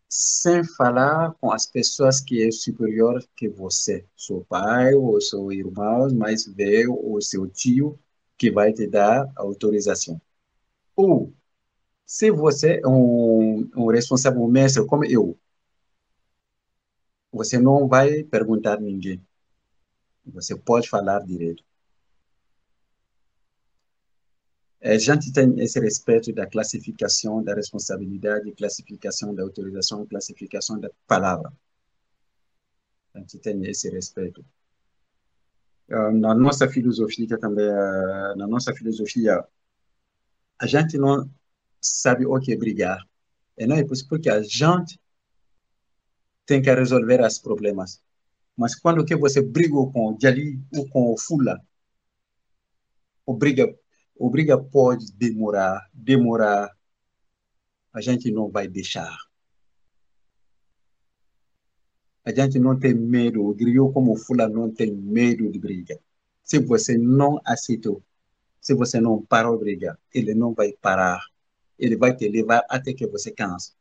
sem falar com as pessoas que é superior que você, seu pai ou seu irmão mais velho ou seu tio que vai te dar autorização. Ou se você é um, um responsável mestre como eu, você não vai perguntar ninguém. Você pode falar direito. A gente tem esse respeito da classificação da responsabilidade, classificação da autorização, classificação da palavra. A gente tem esse respeito. Ah, na nossa filosofia também, ah, na nossa filosofia, a gente não sabe o que é brigar. E não é porque a gente tem que resolver os problemas. Mas quando que você briga com o Jali ou com o Fula, o briga, pode demorar, demorar, a gente não vai deixar. A gente não tem medo, o griot como o Fula não tem medo de briga. Se você não aceitou, se você não parou de brigar, ele não vai parar. Ele vai te levar até que você canse.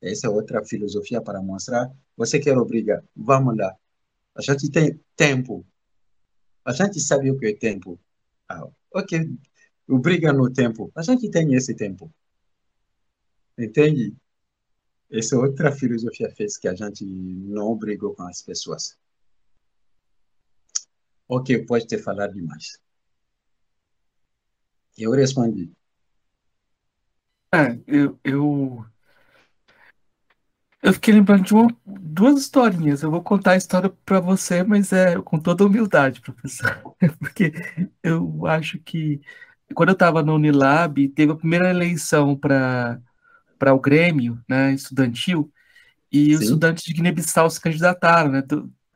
Essa é outra filosofia para mostrar. Você quer obrigar? Vamos lá. A gente tem tempo. A gente sabe o que é tempo. Ah, ok. Obriga no tempo. A gente tem esse tempo. Entende? Essa é outra filosofia fez que a gente não brigou com as pessoas. Ok, pode ter falado demais. Eu respondi. É, eu, eu eu fiquei lembrando de uma, duas historinhas. Eu vou contar a história para você, mas é com toda humildade, professor. [laughs] Porque eu acho que quando eu estava no Unilab, teve a primeira eleição para para o Grêmio, né, estudantil, e Sim. os estudantes de Guiné-Bissau se candidataram, né,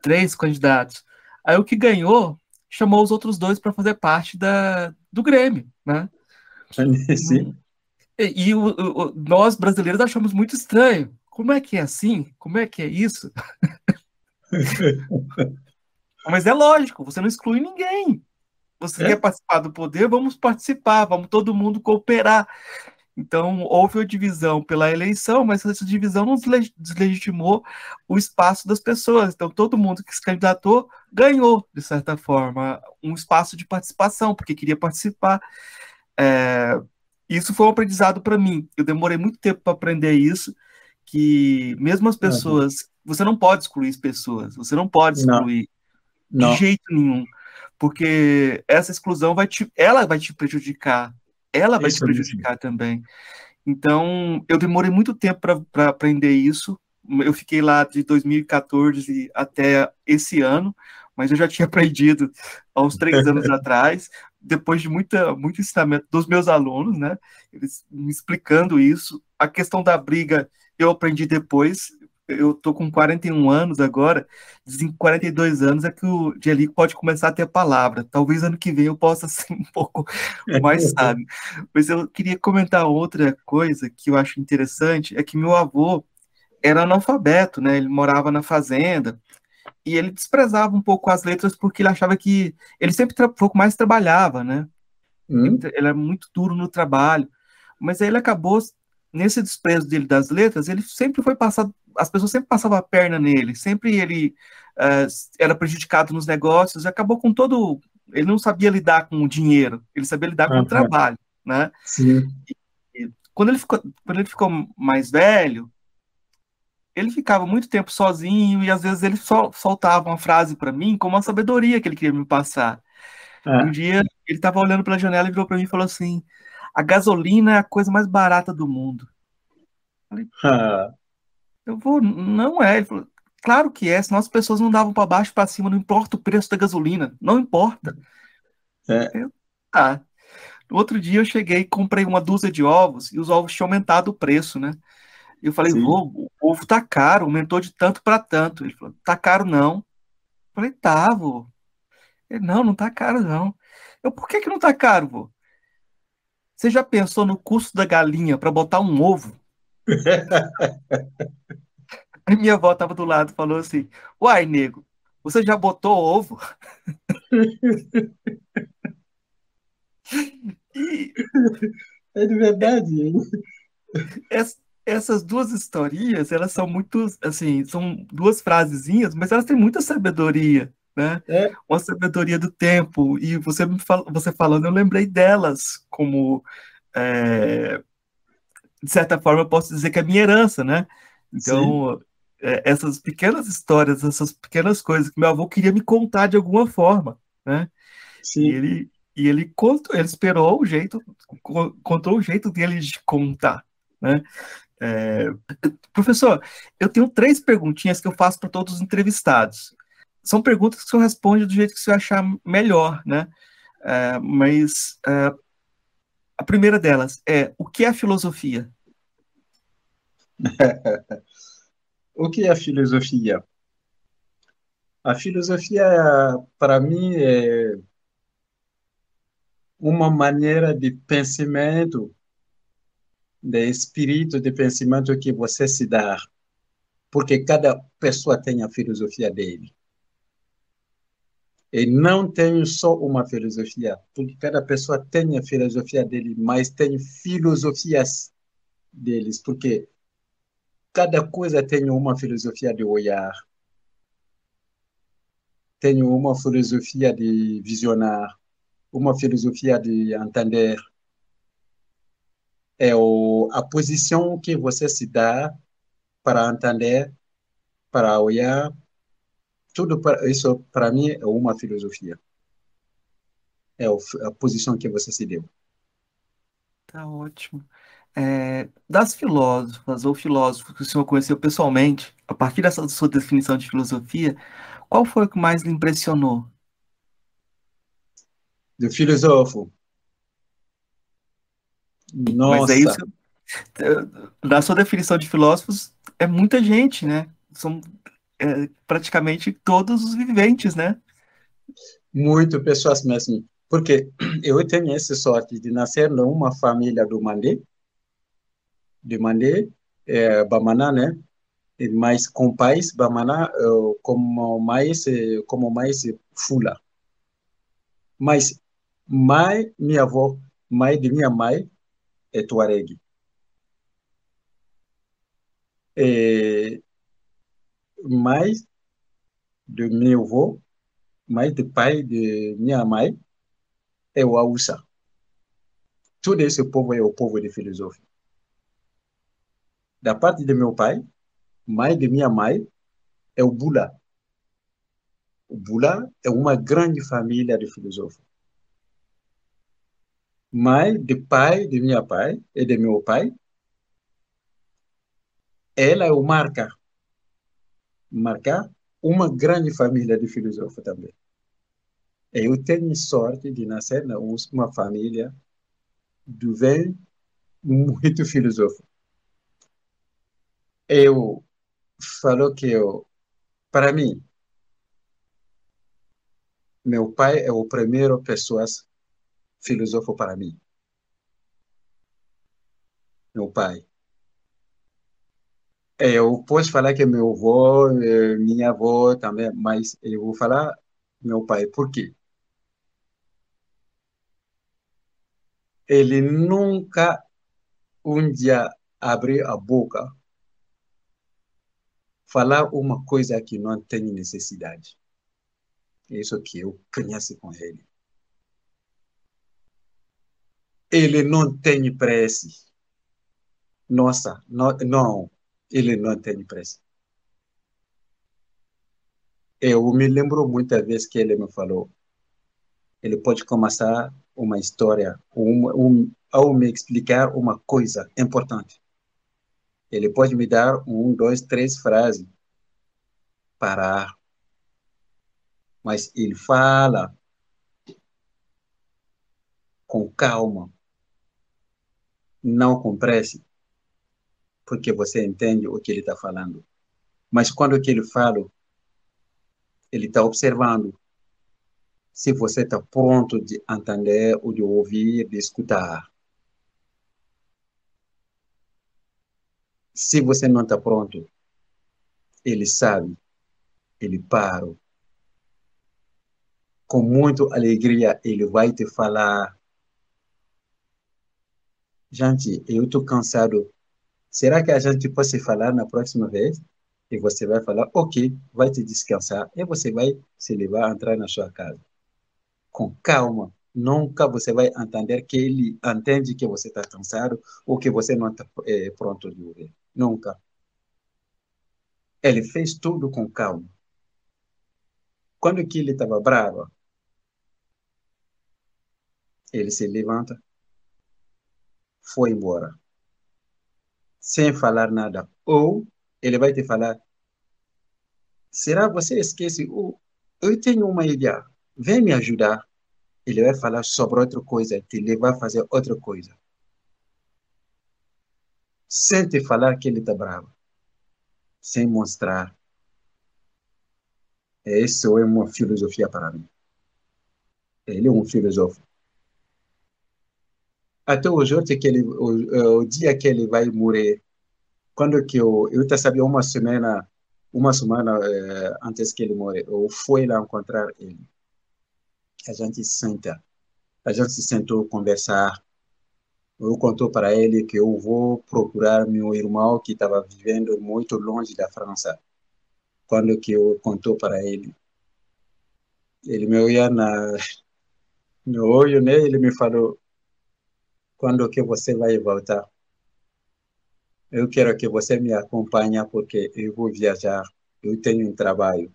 três candidatos. Aí o que ganhou chamou os outros dois para fazer parte da, do Grêmio, né? [laughs] Sim. E, e o, o, nós brasileiros achamos muito estranho, como é que é assim? Como é que é isso? [laughs] Mas é lógico, você não exclui ninguém. Você é? quer participar do poder? Vamos participar, vamos todo mundo cooperar. Então, houve a divisão pela eleição, mas essa divisão não deslegitimou o espaço das pessoas. Então, todo mundo que se candidatou ganhou, de certa forma, um espaço de participação, porque queria participar. É, isso foi um aprendizado para mim. Eu demorei muito tempo para aprender isso, que mesmo as pessoas, você não pode excluir as pessoas, você não pode excluir não. de jeito nenhum, porque essa exclusão vai te, ela vai te prejudicar, ela vai isso te prejudicar mesmo. também. Então, eu demorei muito tempo para aprender isso. Eu fiquei lá de 2014 até esse ano, mas eu já tinha [laughs] aprendido há uns três anos [laughs] atrás, depois de muita, muito ensinamento dos meus alunos, né? Eles me explicando isso. A questão da briga eu aprendi depois. Eu tô com 41 anos agora, dizem que 42 anos é que o Dielico pode começar a ter palavra. Talvez ano que vem eu possa [laughs] ser um pouco mais sábio. Mas eu queria comentar outra coisa que eu acho interessante, é que meu avô era analfabeto, né? Ele morava na fazenda e ele desprezava um pouco as letras porque ele achava que ele sempre um pouco mais trabalhava, né? Hum. Ele, ele era muito duro no trabalho, mas aí ele acabou nesse desprezo dele das letras, ele sempre foi passado, as pessoas sempre passavam a perna nele, sempre ele uh, era prejudicado nos negócios, e acabou com todo, ele não sabia lidar com o dinheiro, ele sabia lidar com o trabalho, né? Sim. E, quando ele ficou, quando ele ficou mais velho, ele ficava muito tempo sozinho e às vezes ele só soltava uma frase para mim com uma sabedoria que ele queria me passar. É. Um dia ele estava olhando pela janela e virou para mim e falou assim: a gasolina é a coisa mais barata do mundo. Falei, ah. eu vou, não é. Ele falou, claro que é, senão as pessoas não davam para baixo para cima, não importa o preço da gasolina, não importa. É. Eu, tá. No outro dia eu cheguei e comprei uma dúzia de ovos e os ovos tinham aumentado o preço, né? Eu falei, vô, o ovo tá caro, aumentou de tanto para tanto. Ele falou, tá caro não. Eu falei, tá, vô. Ele, não, não tá caro não. Eu, por que que não tá caro, vô? Você já pensou no custo da galinha para botar um ovo? [laughs] A minha avó estava do lado e falou assim: Uai, nego, você já botou ovo? [laughs] e, É de verdade. Es, essas duas historinhas, elas são muito, assim, são duas frasezinhas, mas elas têm muita sabedoria, né? É, Uma sabedoria do tempo. E você você falando, eu lembrei delas como, é, de certa forma, eu posso dizer que é minha herança, né? Então, é, essas pequenas histórias, essas pequenas coisas que meu avô queria me contar de alguma forma, né? E sim. ele, e ele contou, ele esperou o jeito, co- contou o jeito dele de contar, né? É, professor, eu tenho três perguntinhas que eu faço para todos os entrevistados. São perguntas que senhor responde do jeito que senhor achar melhor, né? É, mas é, a primeira delas é: o que é filosofia? [laughs] O que é filosofia? A filosofia, para mim, é uma maneira de pensamento, de espírito de pensamento que você se dá, porque cada pessoa tem a filosofia dele. E não tem só uma filosofia, porque cada pessoa tem a filosofia dele, mas tem filosofias deles, porque cada coisa tem uma filosofia de olhar, tem uma filosofia de visionar, uma filosofia de entender. É o, a posição que você se dá para entender, para olhar, tudo para, isso para mim é uma filosofia. É a posição que você se deu. Tá ótimo. É, das filósofas ou filósofos que o senhor conheceu pessoalmente, a partir dessa sua definição de filosofia, qual foi o que mais lhe impressionou? Do filósofo, Mas nossa, senhor- na sua definição de filósofos, é muita gente, né? São é, praticamente todos os viventes, né? muito pessoas mesmo. Porque eu tenho essa sorte de nascer numa família do Mandé, de Mandé, é, Bamaná, né? Mas com pais, Bamaná, eh, como mais, eh, como mais Fula. Mas mãe, minha avó, mãe de minha mãe é Tuareg. E mãe de avô, mãe de pai de mãe é o Hausa. Todo esse povo é o povo de filosofia. Da parte de meu pai, de minha mãe é o Bula. O Bula é uma grande família de filósofos. Mãe de pai de minha pai e de meu pai, ela é o Marca. Marca, uma grande família de filósofos também. Eu tenho sorte de nascer numa família do bem muito filósofo. Eu falo que eu, para mim, meu pai é o primeiro pessoa filósofo para mim. Meu pai. Eu posso falar que meu avô, eh, minha avó também, mas eu vou falar meu pai. Por quê? Ele nunca um dia abriu a boca falar uma coisa que não tem necessidade. É isso que eu conheço com ele. Ele não tem pressa. Nossa, não, não, ele não tem pressa. Eu me lembro muitas vezes que ele me falou, ele pode começar uma história, um, um, ou me explicar uma coisa importante. Ele pode me dar um, dois, três frases, parar. Mas ele fala com calma, não com pressa, porque você entende o que ele está falando. Mas quando que ele fala, ele está observando se você está pronto de entender, ou de ouvir, de escutar. Se você não está pronto, ele sabe, ele para. Com muita alegria, ele vai te falar gente, eu estou cansado. Será que a gente pode falar na próxima vez? E você vai falar, ok, vai te descansar. E você vai se levar a entrar na sua casa. Com calma. Nunca você vai entender que ele entende que você está cansado ou que você não está é, pronto de ouvir. Nunca. Ele fez tudo com calma. Quando que ele estava bravo, ele se levanta, foi embora, sem falar nada. Ou ele vai te falar: será você esquece? Oh, eu tenho uma ideia, vem me ajudar. Ele vai falar sobre outra coisa, te levar a fazer outra coisa. Sem te falar que ele está bravo. Sem mostrar. Essa é uma filosofia para mim. Ele é um filósofo. Até o, que ele, o, o dia que ele vai morrer, quando que eu eu tá sabia uma semana uma semana eh, antes que ele morre eu fui lá encontrar ele. A gente senta a gente se sentou conversar. Eu contou para ele que eu vou procurar meu irmão que estava vivendo muito longe da França. Quando que eu contou para ele. Ele me olha na [laughs] no olho né ele me falou quando que você vai voltar eu quero que você me acompanhe porque eu vou viajar. Eu tenho um trabalho.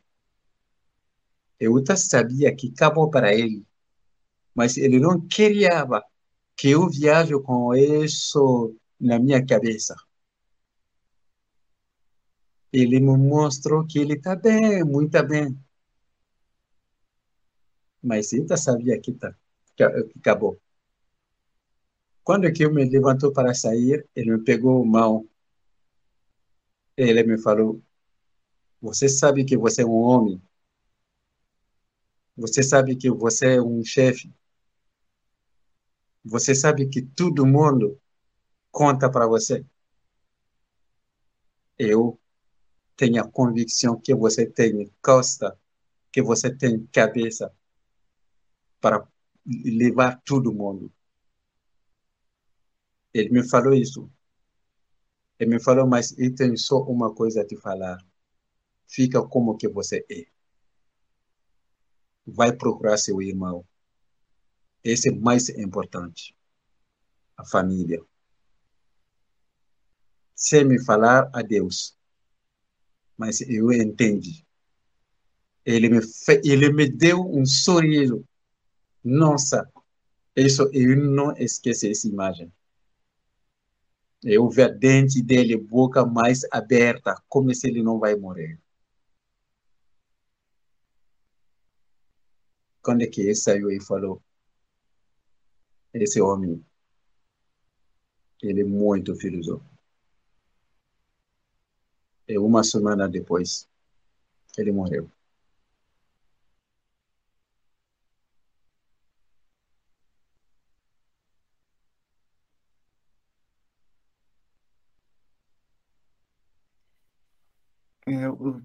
Eu até sabia que acabou para ele, mas ele não queria que eu viaje com isso na minha cabeça. Ele me mostrou que ele está bem, muito bem. Mas eu sabia que, tá, que acabou. Quando que eu me levantou para sair, ele me pegou a mão. Ele me falou: Você sabe que você é um homem? Você sabe que você é um chefe? Você sabe que todo mundo conta para você? Eu tenho a convicção que você tem costa, que você tem cabeça para levar todo mundo. Ele me falou isso. Ele me falou, mas eu tenho só uma coisa a te falar. Fica como que você é. Vai procurar seu irmão. Esse é mais importante. A família. Sem me falar adeus. Mas eu entendi. Ele me, ele me deu um sorriso. Nossa, isso eu não esqueci essa imagem. Eu vi a dente dele, boca mais aberta, como se ele não vai morrer. Quando é que ele saiu e falou, esse homem, ele é muito filósofo. E uma semana depois, ele morreu. Eu,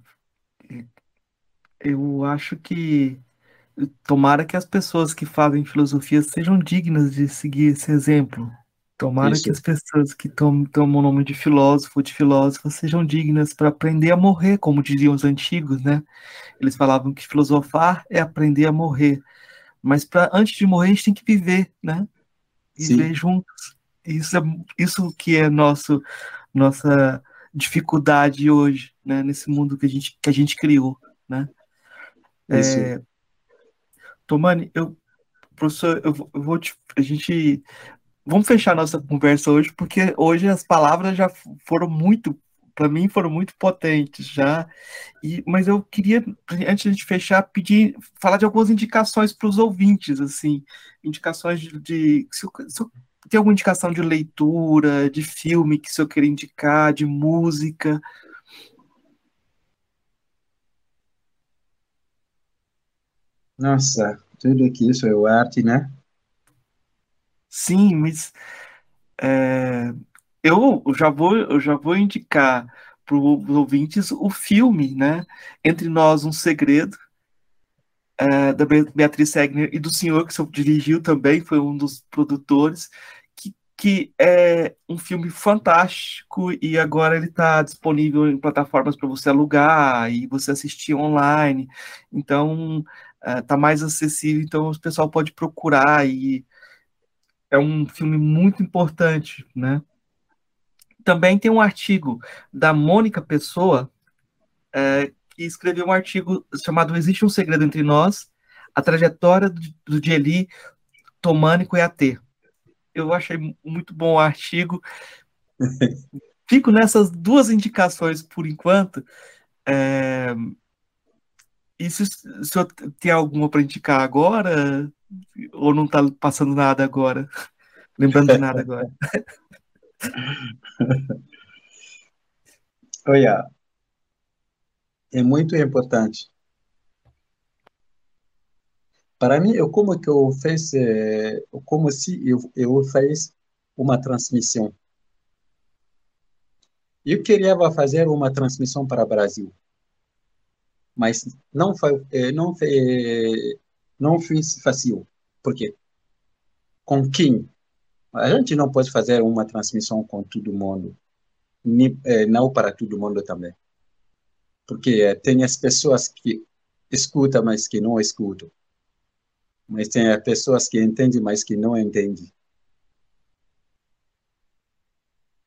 eu acho que tomara que as pessoas que fazem filosofia sejam dignas de seguir esse exemplo. Tomara Isso. que as pessoas que tomam, tomam o nome de filósofo, de filósofa, sejam dignas para aprender a morrer, como diziam os antigos, né? Eles falavam que filosofar é aprender a morrer. Mas para antes de morrer, a gente tem que viver, né? Viver Sim. juntos. Isso é isso que é nosso nossa dificuldade hoje, né, nesse mundo que a gente, que a gente criou, né? É, Tomani, eu, professor, eu, vou te, a gente, vamos fechar nossa conversa hoje, porque hoje as palavras já foram muito, para mim foram muito potentes já, e, mas eu queria, antes de fechar, pedir, falar de algumas indicações para os ouvintes, assim, indicações de, de se, se, tem alguma indicação de leitura, de filme que o senhor queira indicar, de música? Nossa, tudo que isso é arte, né? Sim, mas é, eu já vou, eu já vou indicar para os ouvintes o filme, né? Entre Nós um Segredo, é, da Beatriz Segner e do senhor que dirigiu também, foi um dos produtores, que, que é um filme fantástico e agora ele está disponível em plataformas para você alugar e você assistir online. Então, está é, mais acessível, então o pessoal pode procurar e é um filme muito importante, né? Também tem um artigo da Mônica Pessoa, é, que escreveu um artigo chamado Existe um Segredo Entre Nós, a trajetória do, Djeli Tomânico e AT. Eu achei muito bom o artigo. [laughs] Fico nessas duas indicações por enquanto. É... E se, se o senhor tem alguma para indicar agora? Ou não está passando nada agora? [laughs] Lembrando de nada agora. [laughs] Olha, é muito importante. Para mim, é como que eu fiz, é como se eu, eu fiz uma transmissão. Eu queria fazer uma transmissão para o Brasil, mas não foi, é, não foi, não fiz fácil. Por quê? Com quem? A gente não pode fazer uma transmissão com todo mundo, é, não para todo mundo também porque tem as pessoas que escutam, mas que não escutam. Mas tem as pessoas que entendem, mas que não entendem.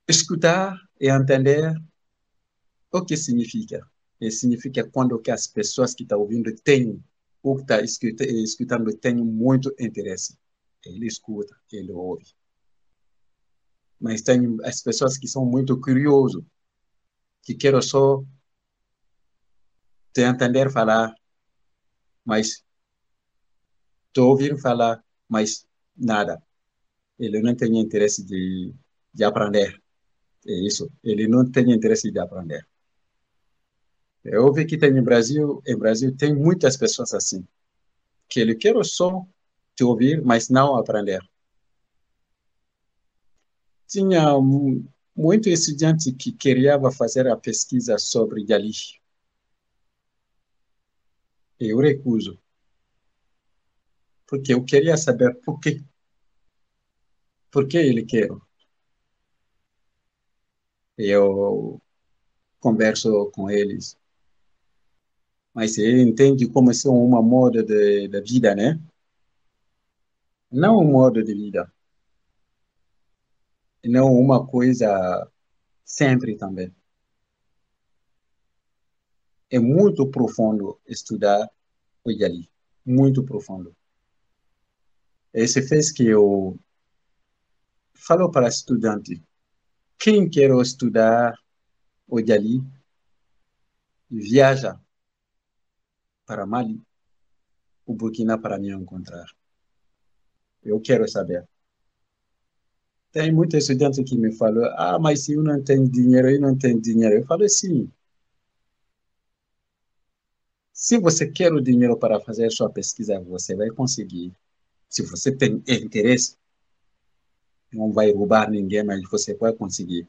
Escutar e entender o que significa. E significa quando que as pessoas que estão ouvindo têm, ou que estão escutando, têm muito interesse. Ele escuta, ele ouve. Mas tem as pessoas que são muito curiosas, que querem só te entender falar, mas te ouvir falar, mas nada. Ele não tem interesse de, de aprender. É isso. Ele não tem interesse de aprender. Eu vi que tem no Brasil, em Brasil tem muitas pessoas assim, que ele quer só te ouvir, mas não aprender. Tinha muito estudante que queria fazer a pesquisa sobre Dali eu recuso. Porque eu queria saber por quê. Por que ele quer. Eu converso com eles. Mas ele entende como se é uma moda de vida, né? Não um modo de vida. Não uma coisa sempre também é muito profundo estudar o Yali, muito profundo. Esse fez que eu falo para estudante, quem quer estudar o Yali, viaja para Mali, o Burkina para me encontrar. Eu quero saber. Tem muitos estudantes que me falam, ah, mas eu não tenho dinheiro, eu não tenho dinheiro. Eu falo, sim, se você quer o dinheiro para fazer sua pesquisa, você vai conseguir. Se você tem interesse, não vai roubar ninguém, mas você vai conseguir.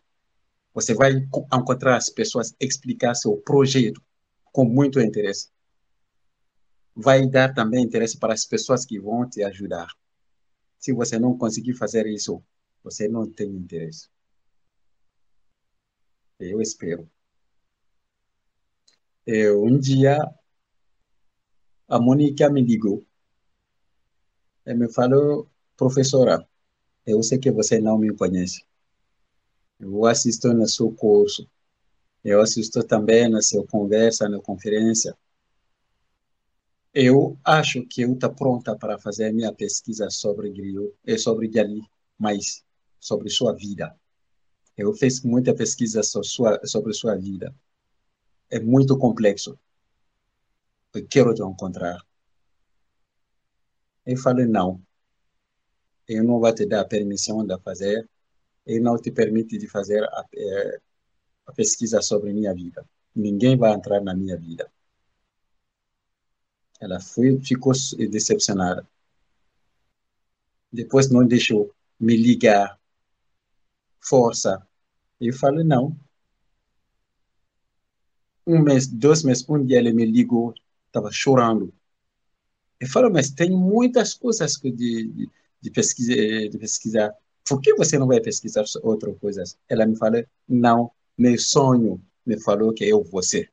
Você vai encontrar as pessoas, explicar seu projeto com muito interesse. Vai dar também interesse para as pessoas que vão te ajudar. Se você não conseguir fazer isso, você não tem interesse. Eu espero. Um dia a Mônica me ligou. E me falou, professora, eu sei que você não me conhece. Eu assisto no seu curso. Eu assisto também na sua conversa, na conferência. Eu acho que eu estou pronta para fazer minha pesquisa sobre Griot e eh, sobre Gali, mas sobre sua vida. Eu fiz muita pesquisa sobre sua, sobre sua vida. É muito complexo eu quero te encontrar. Eu falei, não, eu não vou te dar a permissão de fazer, eu não te permite de fazer a, é, a pesquisa sobre minha vida. Ninguém vai entrar na minha vida. Ela foi, ficou decepcionada. Depois não deixou me ligar. Força. Eu falei, não. Um mês, dois meses, um dia ele me ligou, estava chorando. Eu falo, mas tem muitas coisas de, de, de, pesquisa, de pesquisar. por que você não vai pesquisar outras coisas? Ela me falou, não, meu sonho me falou que eu vou ser.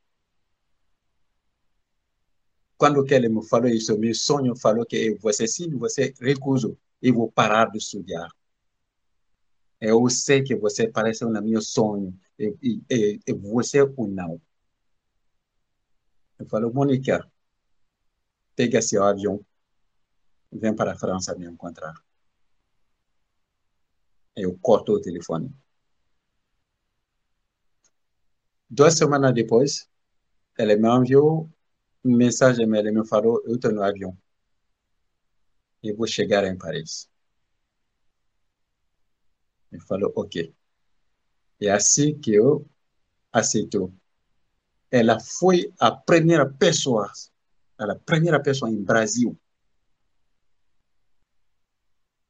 Quando que ele me falou isso, meu sonho falou que eu vou ser, sim, você recuso, eu vou parar de estudar. Eu sei que você parece um meu sonho, eu, eu vou ser ou não. Eu falo, Mônica, pega esse avião, vem para a França me encontrar. Eu corto o telefone. Duas semanas depois, ela me enviou uma mensagem, ela me falou, eu estou no avião. Eu vou chegar em Paris. Eu falou, ok. É assim que eu aceitou. Ela foi a primeira pessoa, a primeira pessoa em Brasil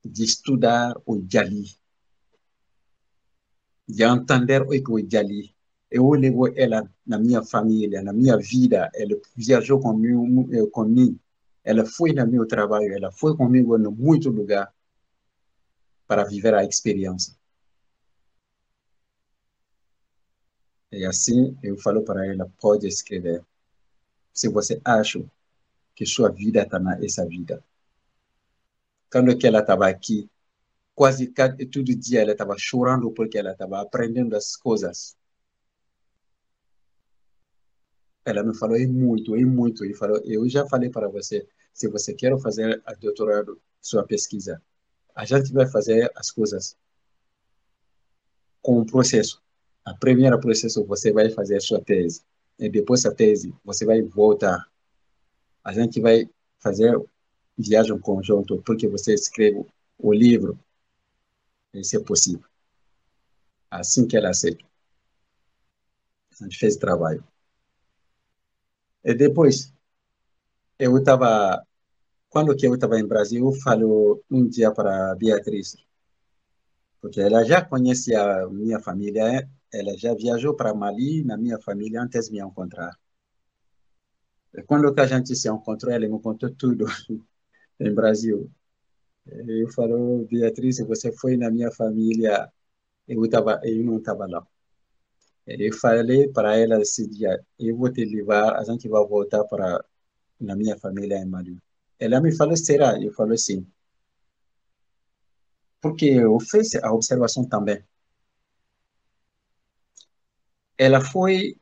de estudar o Jali, de entender o que o. Eu levo ela na minha família, na minha vida. Ela viajou comigo, eh, comigo. Ela foi no meu trabalho, ela foi comigo em muito lugar para viver a experiência. E assim eu falo para ela, pode escrever. Se você acha que sua vida está nessa vida. Quando ela estava aqui, quase todo dia ela estava chorando porque ela estava aprendendo as coisas. Ela me falou, é muito, é muito. E falou, eu já falei para você, se você quer fazer a doutorado, sua pesquisa, a gente vai fazer as coisas com o processo. A primeira processo você vai fazer a sua tese. Depois da tese, você vai voltar. A gente vai fazer viagem conjunto porque você escreve o livro. Isso é possível. Assim que ela aceita. A gente fez trabalho. E depois, eu estava, quando que eu estava em Brasil, eu falo um dia para Beatriz, porque ela já conhecia a minha família, ela já viajou para Mali na minha família antes de me encontrar. E quando que a gente se encontrou, ela me contou tudo [laughs] em Brasil. Eu falo, Beatriz, você foi na minha família, eu, eu não estava lá. Eu falei para ela esse dia, eu vou te levar, a gente vai voltar para na minha família em Mali. Ela me falou, será? Eu falei, sim. Porque eu fiz a observação também. Ela foi,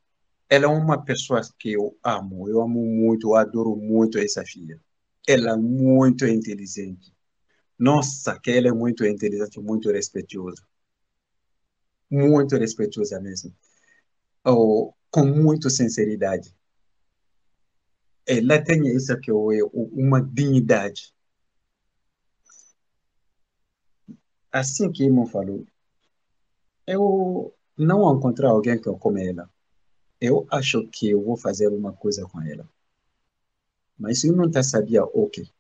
ela é uma pessoa que eu amo, eu amo muito, eu adoro muito essa filha. Ela é muito inteligente. Nossa, que ela é muito inteligente, muito respeitosa. Muito respeitosa mesmo ou, com muita sinceridade. Ela tem isso que é uma dignidade. Assim que irmão falou, eu não encontrar alguém que eu como ela. Eu acho que eu vou fazer uma coisa com ela. Mas eu não sabia o que.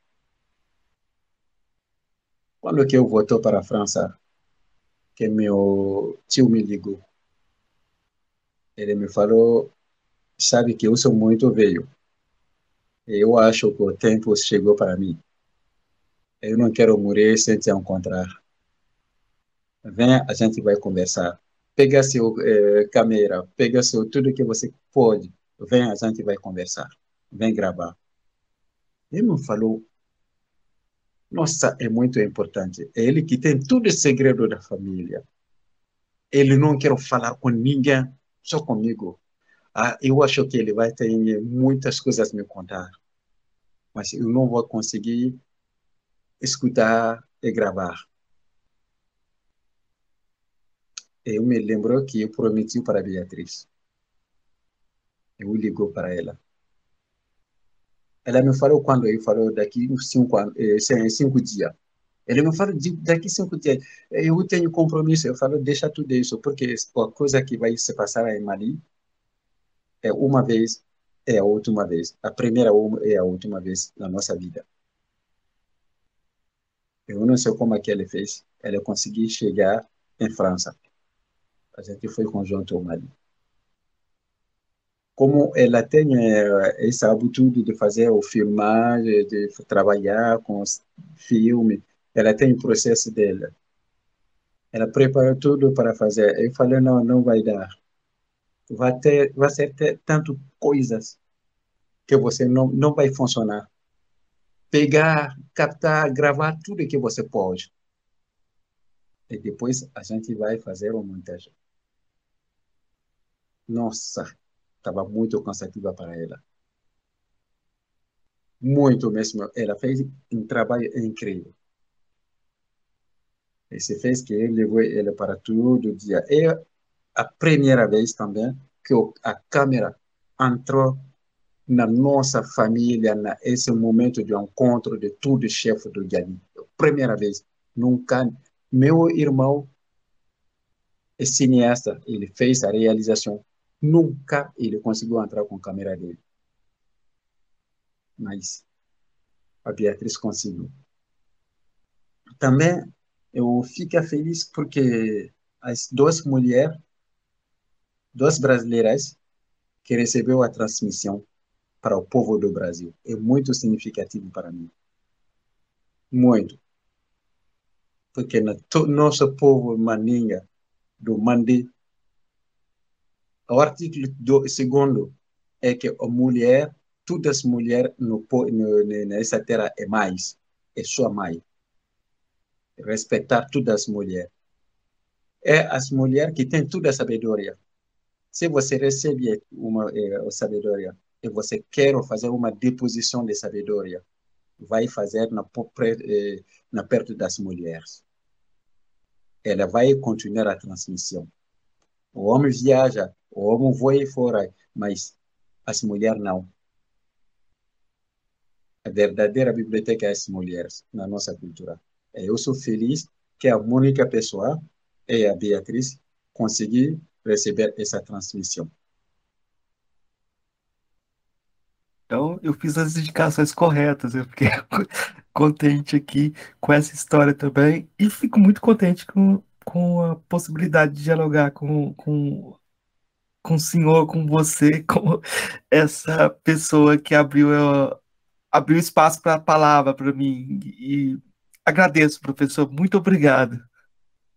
Quando que eu voltou para a França, que meu tio me ligou. Ele me falou, sabe que eu sou muito velho. Eu acho que o tempo chegou para mim. Eu não quero morrer sem te encontrar. Venha, a gente vai conversar. Pega seu eh, câmera, pega seu tudo que você pode. Venha, a gente vai conversar. Vem gravar. Ele me falou, nossa, é muito importante. É ele que tem tudo o segredo da família. Ele não quer falar com ninguém só comigo. Ah, eu acho que ele vai ter muitas coisas a me contar, mas eu não vou conseguir escutar e gravar. Eu me lembro que eu prometi para Beatriz. Eu ligou para ela. Ela me falou quando eu falou daqui cinco, eh, cinco dias. Ele me fala, daqui cinco dias, eu tenho compromisso. Eu falo, deixa tudo isso, porque a coisa que vai se passar em Mali é uma vez, é a última vez. A primeira é a última vez na nossa vida. Eu não sei como é que ele fez. Ele conseguiu chegar em França. A gente foi conjunto ao Mali. Como ela tem eh, essa habitude de fazer o filmagem, de trabalhar com os filmes, ela tem o processo dela. Ela preparou tudo para fazer. Eu falei, não, não vai dar. Vai ter, vai ser ter tanto coisas que você não, não vai funcionar. Pegar, captar, gravar tudo que você pode. E depois a gente vai fazer uma montagem. Nossa, estava muito cansativa para ela. Muito mesmo. Ela fez um trabalho incrível. E se fez que levou ela para todo dia. É a primeira vez também que a câmera entrou na nossa família, nesse momento de encontro de tudo chefe do Jali. Primeira vez. Nunca. Meu irmão é cineasta, ele fez a realização. Nunca ele conseguiu entrar com a câmera dele. Mas a Beatriz conseguiu. Também eu fico feliz porque as duas mulheres, duas brasileiras, que recebeu a transmissão para o povo do Brasil. É muito significativo para mim. Muito. Porque no nosso povo maninga, do Mandi, o artigo do, segundo é que a mulher, todas as mulheres no, no, nessa terra é mais, é sua mãe. Respeitar todas as mulheres. É as mulheres que têm toda a sabedoria. Se você recebe uma é, sabedoria, e você quer fazer uma deposição de sabedoria, vai fazer na, eh, na perto das mulheres. Ela vai continuar a transmissão. O homem viaja, o homem voa fora, mas as mulheres não. A verdadeira biblioteca é as mulheres na nossa cultura. Eu sou feliz que a única pessoa e a Beatriz conseguiram receber essa transmissão. Então, eu fiz as indicações corretas, eu fiquei [laughs] contente aqui com essa história também, e fico muito contente com, com a possibilidade de dialogar com, com, com o senhor, com você, [laughs] com essa pessoa que abriu, abriu espaço para a palavra para mim. E agradeço, professor, muito obrigado.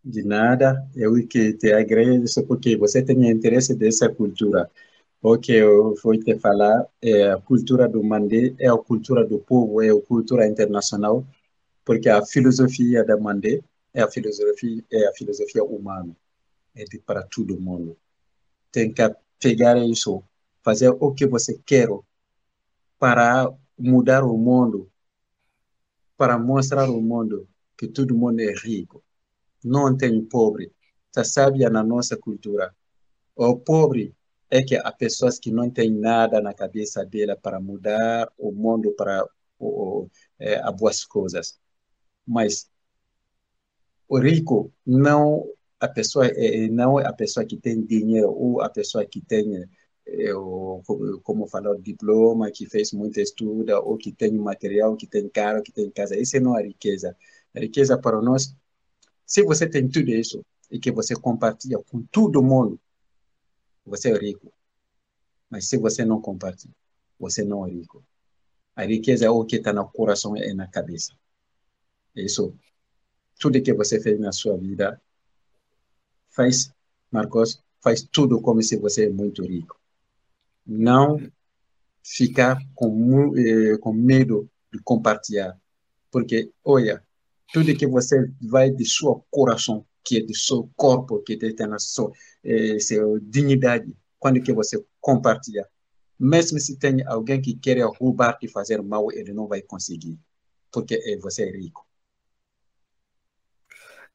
De nada, eu que te agradeço porque você tem interesse dessa cultura. O que eu vou te falar é a cultura do Mandé, é a cultura do povo, é a cultura internacional, porque a filosofia da Mandé é a filosofia, é a filosofia humana, é de para todo mundo. Tem que pegar isso, fazer o que você quer para mudar o mundo, para mostrar ao mundo que todo mundo é rico. Não tem pobre. Está sábia na nossa cultura. O pobre é que há pessoas que não têm nada na cabeça dela para mudar o mundo para o, é, boas coisas. Mas o rico não a pessoa é, não é a pessoa que tem dinheiro ou a pessoa que tem é, o, como falou diploma que fez muito estudo ou que tem material que tem carro que tem casa isso não é riqueza a riqueza para nós se você tem tudo isso e que você compartilha com todo mundo você é rico. Mas se você não compartilha, você não é rico. A riqueza é o que está no coração e na cabeça. Isso. Tudo que você fez na sua vida, faz, Marcos, faz tudo como se você é muito rico. Não ficar com, eh, com medo de compartilhar. Porque, olha, tudo que você vai de seu coração, que é do seu corpo, que tem na sua eh, sua dignidade, quando que você compartilha. Mesmo se tem alguém que quer roubar e fazer mal, ele não vai conseguir, porque você é rico.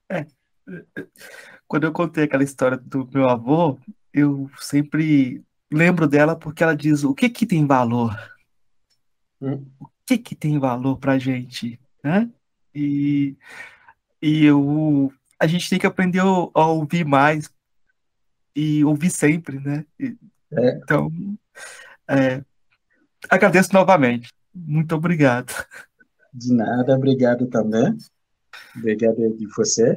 É, quando eu contei aquela história do meu avô, eu sempre lembro dela porque ela diz o que que tem valor, hum? o que que tem valor para gente, né? E, e eu a gente tem que aprender a, ouvir mais e ouvir sempre, né? É. Então, é, agradeço novamente. Muito obrigado. De nada, obrigado também. Obrigado de você.